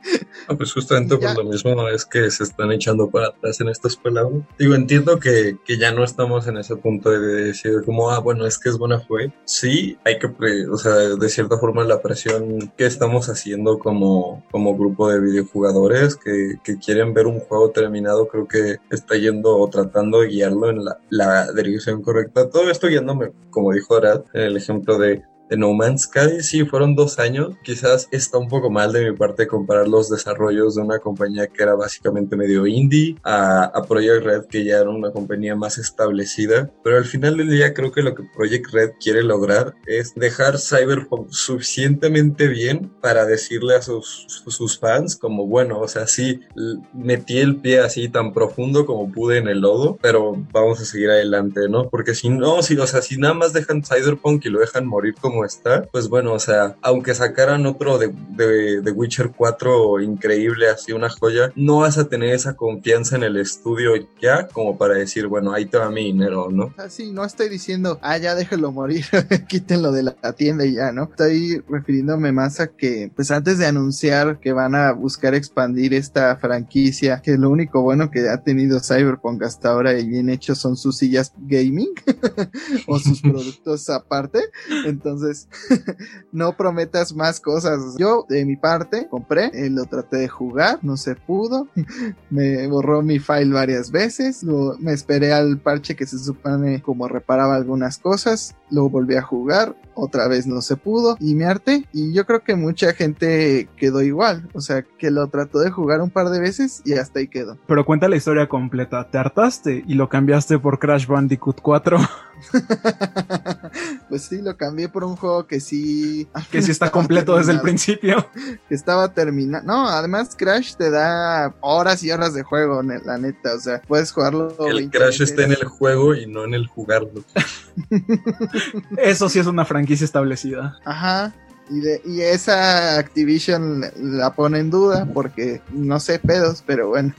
[SPEAKER 3] pues justamente por lo mismo es que se están echando para atrás en estas palabras. Digo, entiendo que, que ya no estamos en ese punto de decir como, ah, bueno, es que es buena fue. Sí, hay que o sea, de cierta forma la presión que estamos haciendo como, como grupo de videojugadores que, que quieren ver un juego terminado, creo que está yendo o tratando de guiarlo en la, la dirección correcta. Todo esto guiándome, como dijo Arad, en el ejemplo de de No Man's Sky, sí, fueron dos años. Quizás está un poco mal de mi parte comparar los desarrollos de una compañía que era básicamente medio indie a, a, Project Red, que ya era una compañía más establecida. Pero al final del día creo que lo que Project Red quiere lograr es dejar Cyberpunk suficientemente bien para decirle a sus, sus fans como, bueno, o sea, sí, metí el pie así tan profundo como pude en el lodo, pero vamos a seguir adelante, ¿no? Porque si no, si, o sea, si nada más dejan Cyberpunk y lo dejan morir como está, pues bueno, o sea, aunque sacaran otro de, de, Witcher 4 increíble, así una joya, no vas a tener esa confianza en el estudio ya como para decir, bueno, ahí te va mi dinero, ¿no?
[SPEAKER 1] Así, no estoy diciendo, ah, ya déjelo morir, [laughs] quítenlo de la tienda y ya, ¿no? Estoy refiriéndome más a que, pues antes de anunciar que van a buscar expandir esta franquicia, que lo único bueno que ha tenido Cyberpunk hasta ahora y bien hecho son sus sillas gaming [laughs] o sus [laughs] productos aparte, entonces [laughs] No prometas más cosas. Yo, de mi parte, compré, eh, lo traté de jugar, no se pudo. [laughs] me borró mi file varias veces. me esperé al parche que se supone como reparaba algunas cosas. Lo volví a jugar, otra vez no se pudo y me harté. Y yo creo que mucha gente quedó igual. O sea, que lo trató de jugar un par de veces y hasta ahí quedó.
[SPEAKER 2] Pero cuenta la historia completa. Te hartaste y lo cambiaste por Crash Bandicoot 4. [laughs] [laughs]
[SPEAKER 1] pues sí, lo cambié por un juego que sí. [laughs]
[SPEAKER 2] Que sí está completo desde el principio.
[SPEAKER 1] Que estaba terminado. No, además Crash te da horas y horas de juego, la neta. O sea, puedes jugarlo.
[SPEAKER 3] El Crash está en el juego y no en el jugarlo. [laughs]
[SPEAKER 2] Eso sí es una franquicia establecida.
[SPEAKER 1] Ajá. Y, de, y esa Activision la pone en duda porque no sé pedos, pero bueno.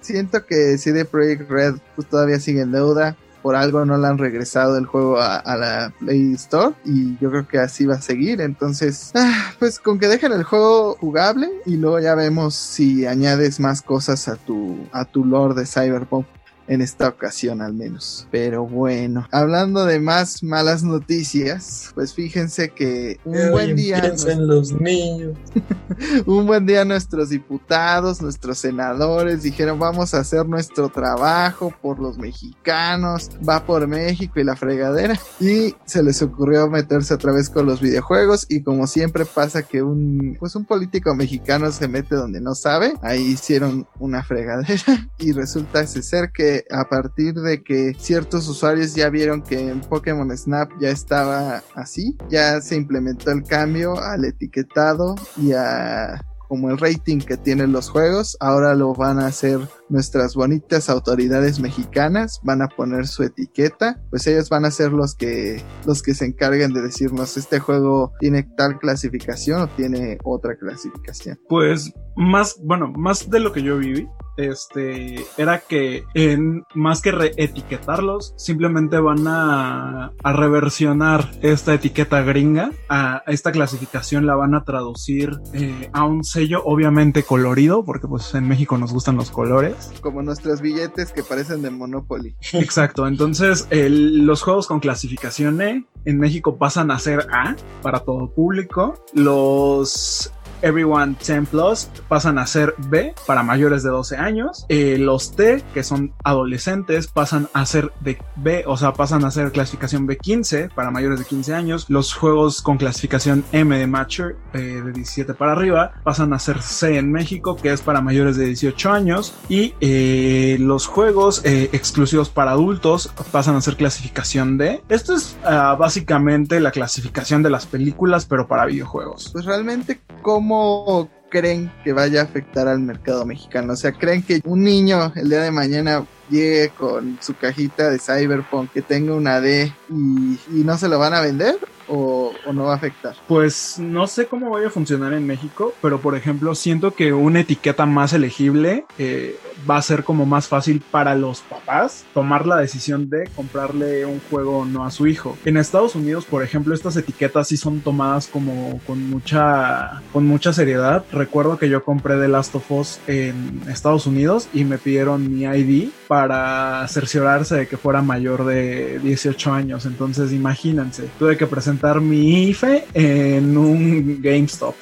[SPEAKER 1] Siento que CD Projekt Red pues, todavía sigue en deuda por algo no le han regresado el juego a, la Play Store y yo creo que así va a seguir. Entonces, ah, pues con que dejen el juego jugable y luego ya vemos si añades más cosas a tu a tu lore de Cyberpunk en esta ocasión al menos. Pero bueno, hablando de más malas noticias, pues fíjense que un buen día...
[SPEAKER 3] En los niños. [laughs]
[SPEAKER 1] un buen día nuestros diputados, nuestros senadores dijeron vamos a hacer nuestro trabajo por los mexicanos, va por México y la fregadera. Y se les ocurrió meterse otra vez con los videojuegos y como siempre pasa que un, pues un político mexicano se mete donde no sabe, ahí hicieron una fregadera [laughs] y resulta ser que a partir de que ciertos usuarios ya vieron que en Pokémon Snap ya estaba así, ya se implementó el cambio al etiquetado y a como el rating que tienen los juegos, ahora lo van a hacer nuestras bonitas autoridades mexicanas, van a poner su etiqueta, pues ellos van a ser los que los que se encarguen de decirnos este juego tiene tal clasificación o tiene otra clasificación.
[SPEAKER 2] Pues más, bueno, más de lo que yo viví, este, era que en, más que reetiquetarlos, simplemente van a, a reversionar esta etiqueta gringa, a, esta clasificación la van a traducir eh, a un sello obviamente colorido, porque pues en México nos gustan los colores.
[SPEAKER 1] Como nuestros billetes que parecen de Monopoly.
[SPEAKER 2] Exacto, entonces los juegos con clasificación E en México pasan a ser A para todo público. Los Everyone 10 Plus pasan a ser B para mayores de 12 años. Eh, los T, que son adolescentes, pasan a ser de B, o sea, pasan a ser clasificación B15 para mayores de 15 años. Los juegos con clasificación M de Mature eh, de 17 para arriba pasan a ser C en México, que es para mayores de 18 años. Y eh, los juegos exclusivos para adultos pasan a ser clasificación D. Esto es ah, básicamente la clasificación de las películas, pero para videojuegos.
[SPEAKER 1] Pues realmente, como ¿Cómo creen que vaya a afectar al mercado mexicano? O sea, ¿creen que un niño el día de mañana llegue con su cajita de Cyberpunk que tenga una D y, no se lo van a vender? o, no va a afectar?
[SPEAKER 2] Pues no sé cómo vaya a funcionar en México, pero por ejemplo siento que una etiqueta más elegible eh, va a ser como más fácil para los papás tomar la decisión de comprarle un juego o no a su hijo. En Estados Unidos, por ejemplo, estas etiquetas sí son tomadas como con mucha, con mucha seriedad. Recuerdo que yo compré The Last of Us en Estados Unidos y me pidieron mi ID para cerciorarse de que fuera mayor de 18 años. Entonces imagínense, tuve que presentar mi IFE en un GameStop.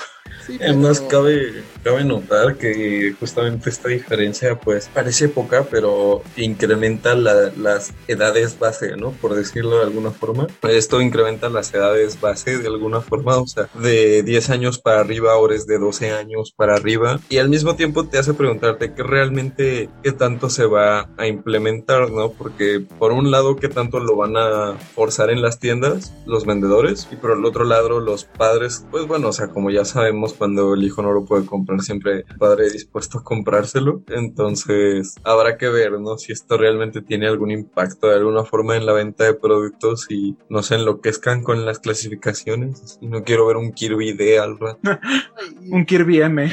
[SPEAKER 3] Además, cabe, cabe notar que justamente esta diferencia, pues, parece poca, pero incrementa las edades base, ¿no? Por decirlo de alguna forma. Esto incrementa las edades base de alguna forma, o sea, de 10 años para arriba, ahora es de 12 años para arriba. Y al mismo tiempo te hace preguntarte qué realmente, qué tanto se va a implementar, ¿no? Porque por un lado, qué tanto lo van a forzar en las tiendas, los vendedores, y por el otro lado, los padres, pues bueno, o sea, como ya sabemos, cuando el hijo no lo puede comprar, siempre el padre dispuesto a comprárselo. Entonces, habrá que ver, ¿no? Si esto realmente tiene algún impacto de alguna forma en la venta de productos y no se enloquezcan con las clasificaciones. Y no quiero ver un Kirby D al rato. [laughs]
[SPEAKER 2] un Kirby M.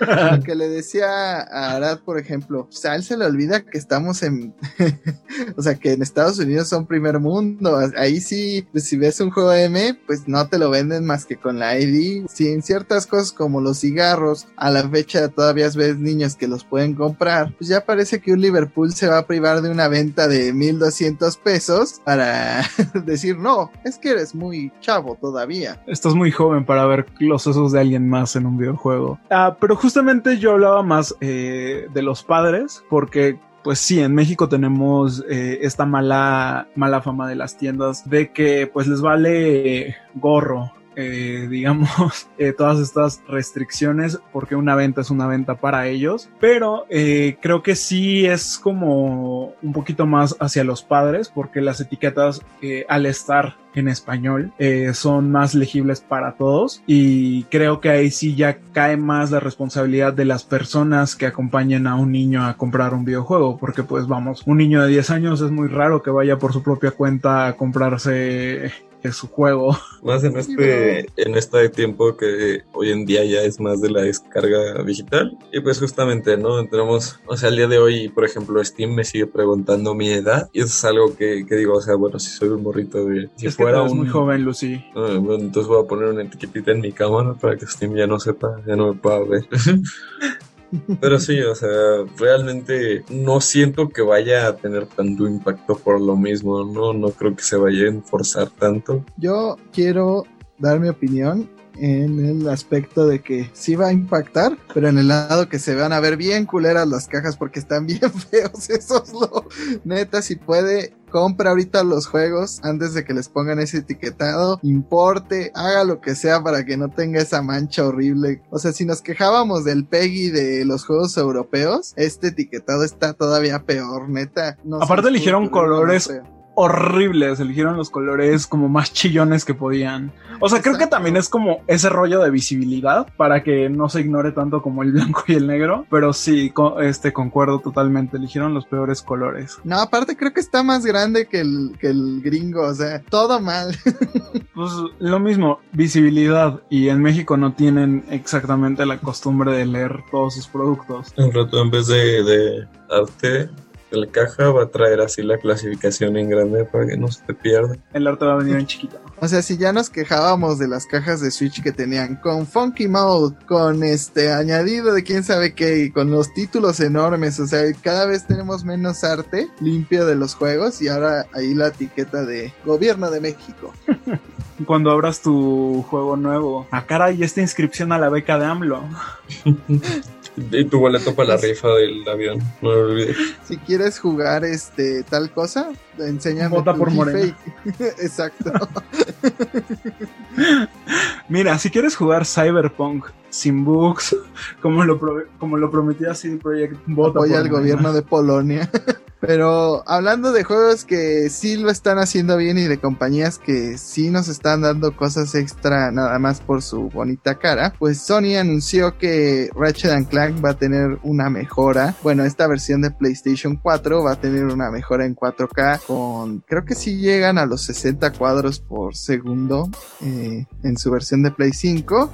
[SPEAKER 1] Lo [laughs] que le decía a Arad, por ejemplo, pues a él se le olvida que estamos en, [laughs] o sea, que en Estados Unidos son primer mundo. Ahí sí, pues, si ves un juego M, pues no te lo venden más que con la ID. Si en ciertas cosas como los cigarros, a la fecha todavía ves niños que los pueden comprar, pues ya parece que un Liverpool se va a privar de una venta de 1200 pesos para [laughs] decir, no, es que eres muy chavo todavía.
[SPEAKER 2] Estás muy joven para ver los osos de alguien más en un videojuego. Ah, pero justamente yo hablaba más eh, de los padres, porque pues sí, en México tenemos eh, esta mala, mala fama de las tiendas de que pues les vale gorro eh, digamos, [laughs] eh, todas estas restricciones porque una venta es una venta para ellos. Pero eh, creo que sí es como un poquito más hacia los padres porque las etiquetas al estar en español son más legibles para todos y creo que ahí sí ya cae más la responsabilidad de las personas que acompañen a un niño a comprar un videojuego porque pues vamos, un niño de 10 años es muy raro que vaya por su propia cuenta a comprarse es su juego.
[SPEAKER 3] Más en este, en este tiempo que hoy en día ya es más de la descarga digital. Y pues justamente, ¿no? Entramos, o sea, al día de hoy, por ejemplo, Steam me sigue preguntando mi edad. Y eso es algo que, digo, o sea, bueno, si soy un morrito de... Si
[SPEAKER 2] es fuera un... muy joven, Lucy.
[SPEAKER 3] Ah, entonces voy a poner una etiquetita en mi cámara para que Steam ya no sepa, ya no me pueda ver. [laughs] Pero sí, o sea, realmente no siento que vaya a tener tanto impacto por lo mismo, no, no creo que se vaya a enforzar tanto.
[SPEAKER 1] Yo quiero dar mi opinión en el aspecto de que sí va a impactar, pero en el lado que se van a ver bien culeras las cajas porque están bien [laughs] feos esos lo neta si puede compra ahorita los juegos antes de que les pongan ese etiquetado, importe, haga lo que sea para que no tenga esa mancha horrible. O sea, si nos quejábamos del Peggy de los juegos europeos, este etiquetado está todavía peor, neta.
[SPEAKER 2] Aparte eligieron colores horribles, eligieron los colores como más chillones que podían. O sea, creo que también es como ese rollo de visibilidad para que no se ignore tanto como el [laughs] blanco y el negro, pero sí, este concuerdo totalmente, eligieron los peores colores.
[SPEAKER 1] No, aparte creo que está más grande que el, que el gringo, o sea, todo mal. [laughs]
[SPEAKER 2] pues lo mismo, visibilidad y en México no tienen exactamente la costumbre de leer todos sus productos.
[SPEAKER 3] Un rato en vez de, de arte la caja va a traer así la clasificación en grande para que no se te pierda.
[SPEAKER 2] El arte va a venir en chiquito.
[SPEAKER 1] O sea, si ya nos quejábamos de las cajas de Switch que tenían con Funky Mode, con este añadido de quién sabe qué, y con los títulos enormes, o sea, cada vez tenemos menos arte limpio de los juegos y ahora ahí la etiqueta de Gobierno de México. [laughs]
[SPEAKER 2] Cuando abras tu juego nuevo, a ah, cara y esta inscripción a la beca de AMLO. [laughs]
[SPEAKER 3] Y tu boleto para la rifa del avión, no lo olvides.
[SPEAKER 1] Si quieres jugar este tal cosa, enséñame
[SPEAKER 2] Vota por Morena. [laughs]
[SPEAKER 1] Exacto. [laughs]
[SPEAKER 2] Mira, si quieres jugar Cyberpunk sin bugs, como lo, como lo prometía CD Projekt,
[SPEAKER 1] vota Apoya al gobierno de Polonia. [laughs] Pero hablando de juegos que sí lo están haciendo bien y de compañías que sí nos están dando cosas extra nada más por su bonita cara, pues Sony anunció que Ratchet Clank va a tener una mejora. Bueno, esta versión de PlayStation 4 va a tener una mejora en 4K con, creo que sí llegan a los 60 cuadros por segundo eh, en su versión de Play 5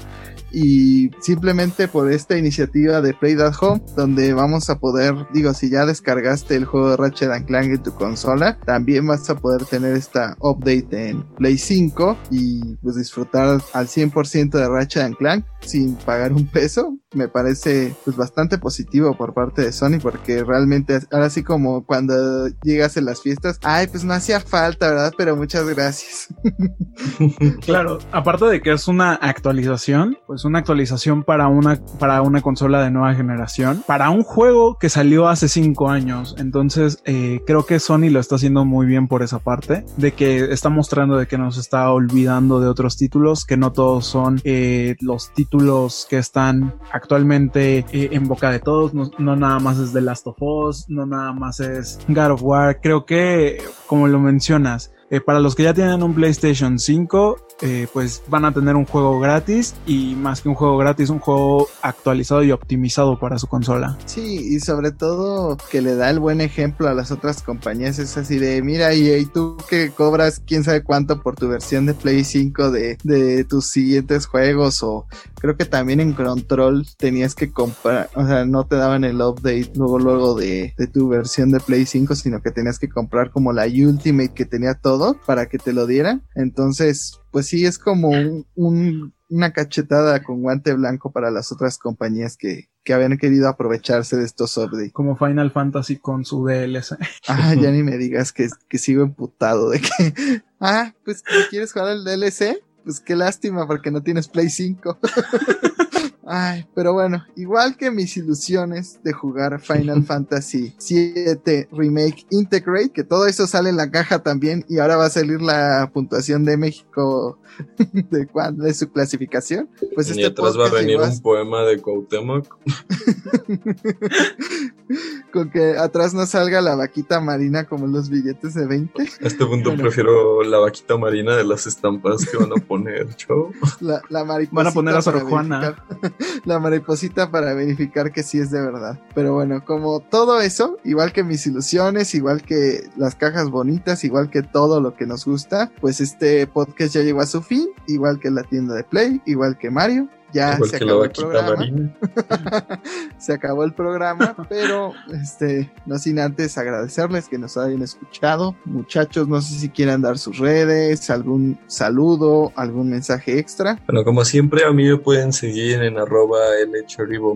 [SPEAKER 1] y simplemente por esta iniciativa de Play at Home donde vamos a poder, digo, si ya descargaste el juego Ratchet Clank en tu consola, también vas a poder tener esta update en Play 5 y pues disfrutar al 100% de Ratchet Clank sin pagar un peso. Me parece pues bastante positivo por parte de Sony porque realmente ahora sí como cuando llegas en las fiestas, ay pues no hacía falta, ¿verdad? Pero muchas gracias. [laughs]
[SPEAKER 2] claro, aparte de que es una actualización, pues una actualización para una, para una consola de nueva generación, para un juego que salió hace 5 años. Entonces, eh, creo que Sony lo está haciendo muy bien por esa parte, de que está mostrando de que nos está olvidando de otros títulos, que no todos son eh, los títulos que están actualmente eh, en boca de todos, no, no nada más es The Last of Us, no nada más es God of War. Creo que, como lo mencionas, para los que ya tienen un PlayStation 5, eh, pues van a tener un juego gratis y más que un juego gratis, un juego actualizado y optimizado para su consola.
[SPEAKER 1] Sí, y sobre todo que le da el buen ejemplo a las otras compañías, es así de, mira, y tú que cobras quién sabe cuánto por tu versión de Play 5 de, de tus siguientes juegos o creo que también en Control tenías que comprar, o sea, no te daban el update luego luego de, de tu versión de Play 5, sino que tenías que comprar como la Ultimate que tenía todo para que te lo dieran. Entonces, pues sí, es como un, una cachetada con guante blanco para las otras compañías que, que habían querido aprovecharse de estos updates.
[SPEAKER 2] Como Final Fantasy con su DLC.
[SPEAKER 1] Ah, ya [laughs] ni me digas que, que sigo emputado de que, [laughs] ah, pues quieres jugar el DLC, pues qué lástima porque no tienes Play 5. [laughs] Ay, pero bueno, igual que mis ilusiones de jugar Final [laughs] Fantasy 7 Remake Integrate, que todo eso sale en la caja también y ahora va a salir la puntuación de México [laughs] de cuándo de su clasificación.
[SPEAKER 3] Pues y este atrás va a venir un poema de Cuauhtémoc.
[SPEAKER 1] Con que atrás no salga la vaquita marina como los billetes de 20.
[SPEAKER 3] A este punto prefiero la vaquita marina de las estampas que van a poner,
[SPEAKER 1] La, la
[SPEAKER 2] Van a poner a Sor Juana. [laughs]
[SPEAKER 1] la mariposita para verificar que sí es de verdad. Pero bueno, como todo eso, igual que mis ilusiones, igual que las cajas bonitas, igual que todo lo que nos gusta, pues este podcast ya llegó a su fin, igual que la tienda de Play, igual que Mario ya [laughs] se acabó el programa. se acabó el programa, pero este, no sin antes agradecerles que nos hayan escuchado. Muchachos, no sé si quieran dar sus redes, algún saludo, algún mensaje extra.
[SPEAKER 3] Bueno, como siempre, a mí me pueden seguir en arroba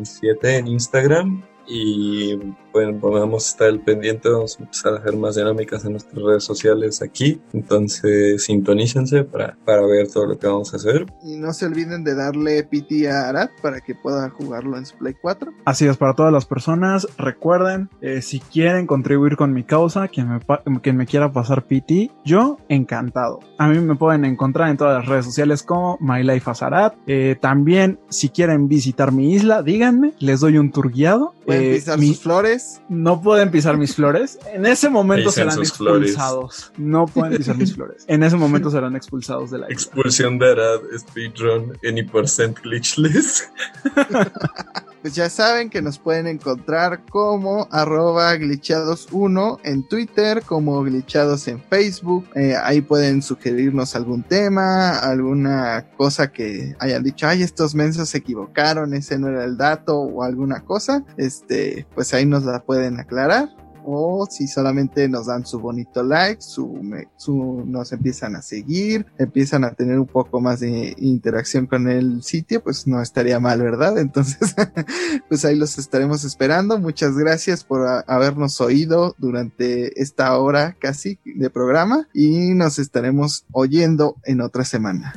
[SPEAKER 3] 7 en Instagram y bueno, vamos a estar al pendiente, vamos a empezar a hacer más dinámicas en nuestras redes sociales aquí, entonces sintonícense para, para ver todo lo que vamos a hacer.
[SPEAKER 1] Y no se olviden de darle PT a Arad para que pueda jugarlo en su Play 4.
[SPEAKER 2] Así es, para todas las personas, recuerden, eh, si quieren contribuir con mi causa, quien me, quien me quiera pasar PT, yo encantado. A mí me pueden encontrar en todas las redes sociales como My Life as Arad. Eh, también, si quieren visitar mi isla, díganme, les doy un tour guiado.
[SPEAKER 1] Pueden pisar mis flores.
[SPEAKER 2] No pueden pisar mis flores. En ese momento serán expulsados. No pueden pisar mis flores. En ese momento serán expulsados de la
[SPEAKER 3] Expulsión de Arad, speedrun, any percent glitchless. [laughs]
[SPEAKER 1] pues ya saben que nos pueden encontrar como arroba glitchados1 en Twitter, como glitchados en Facebook. Eh, ahí pueden sugerirnos algún tema, alguna cosa que hayan dicho, ay, estos mensos se equivocaron, ese no era el dato o alguna cosa. Este, pues ahí nos la pueden aclarar o si solamente nos dan su bonito like, su, su, nos empiezan a seguir, empiezan a tener un poco más de interacción con el sitio, pues no estaría mal, ¿verdad? [laughs] Entonces, pues ahí los estaremos esperando. Muchas gracias por habernos oído durante esta hora casi de programa y nos estaremos oyendo en otra semana.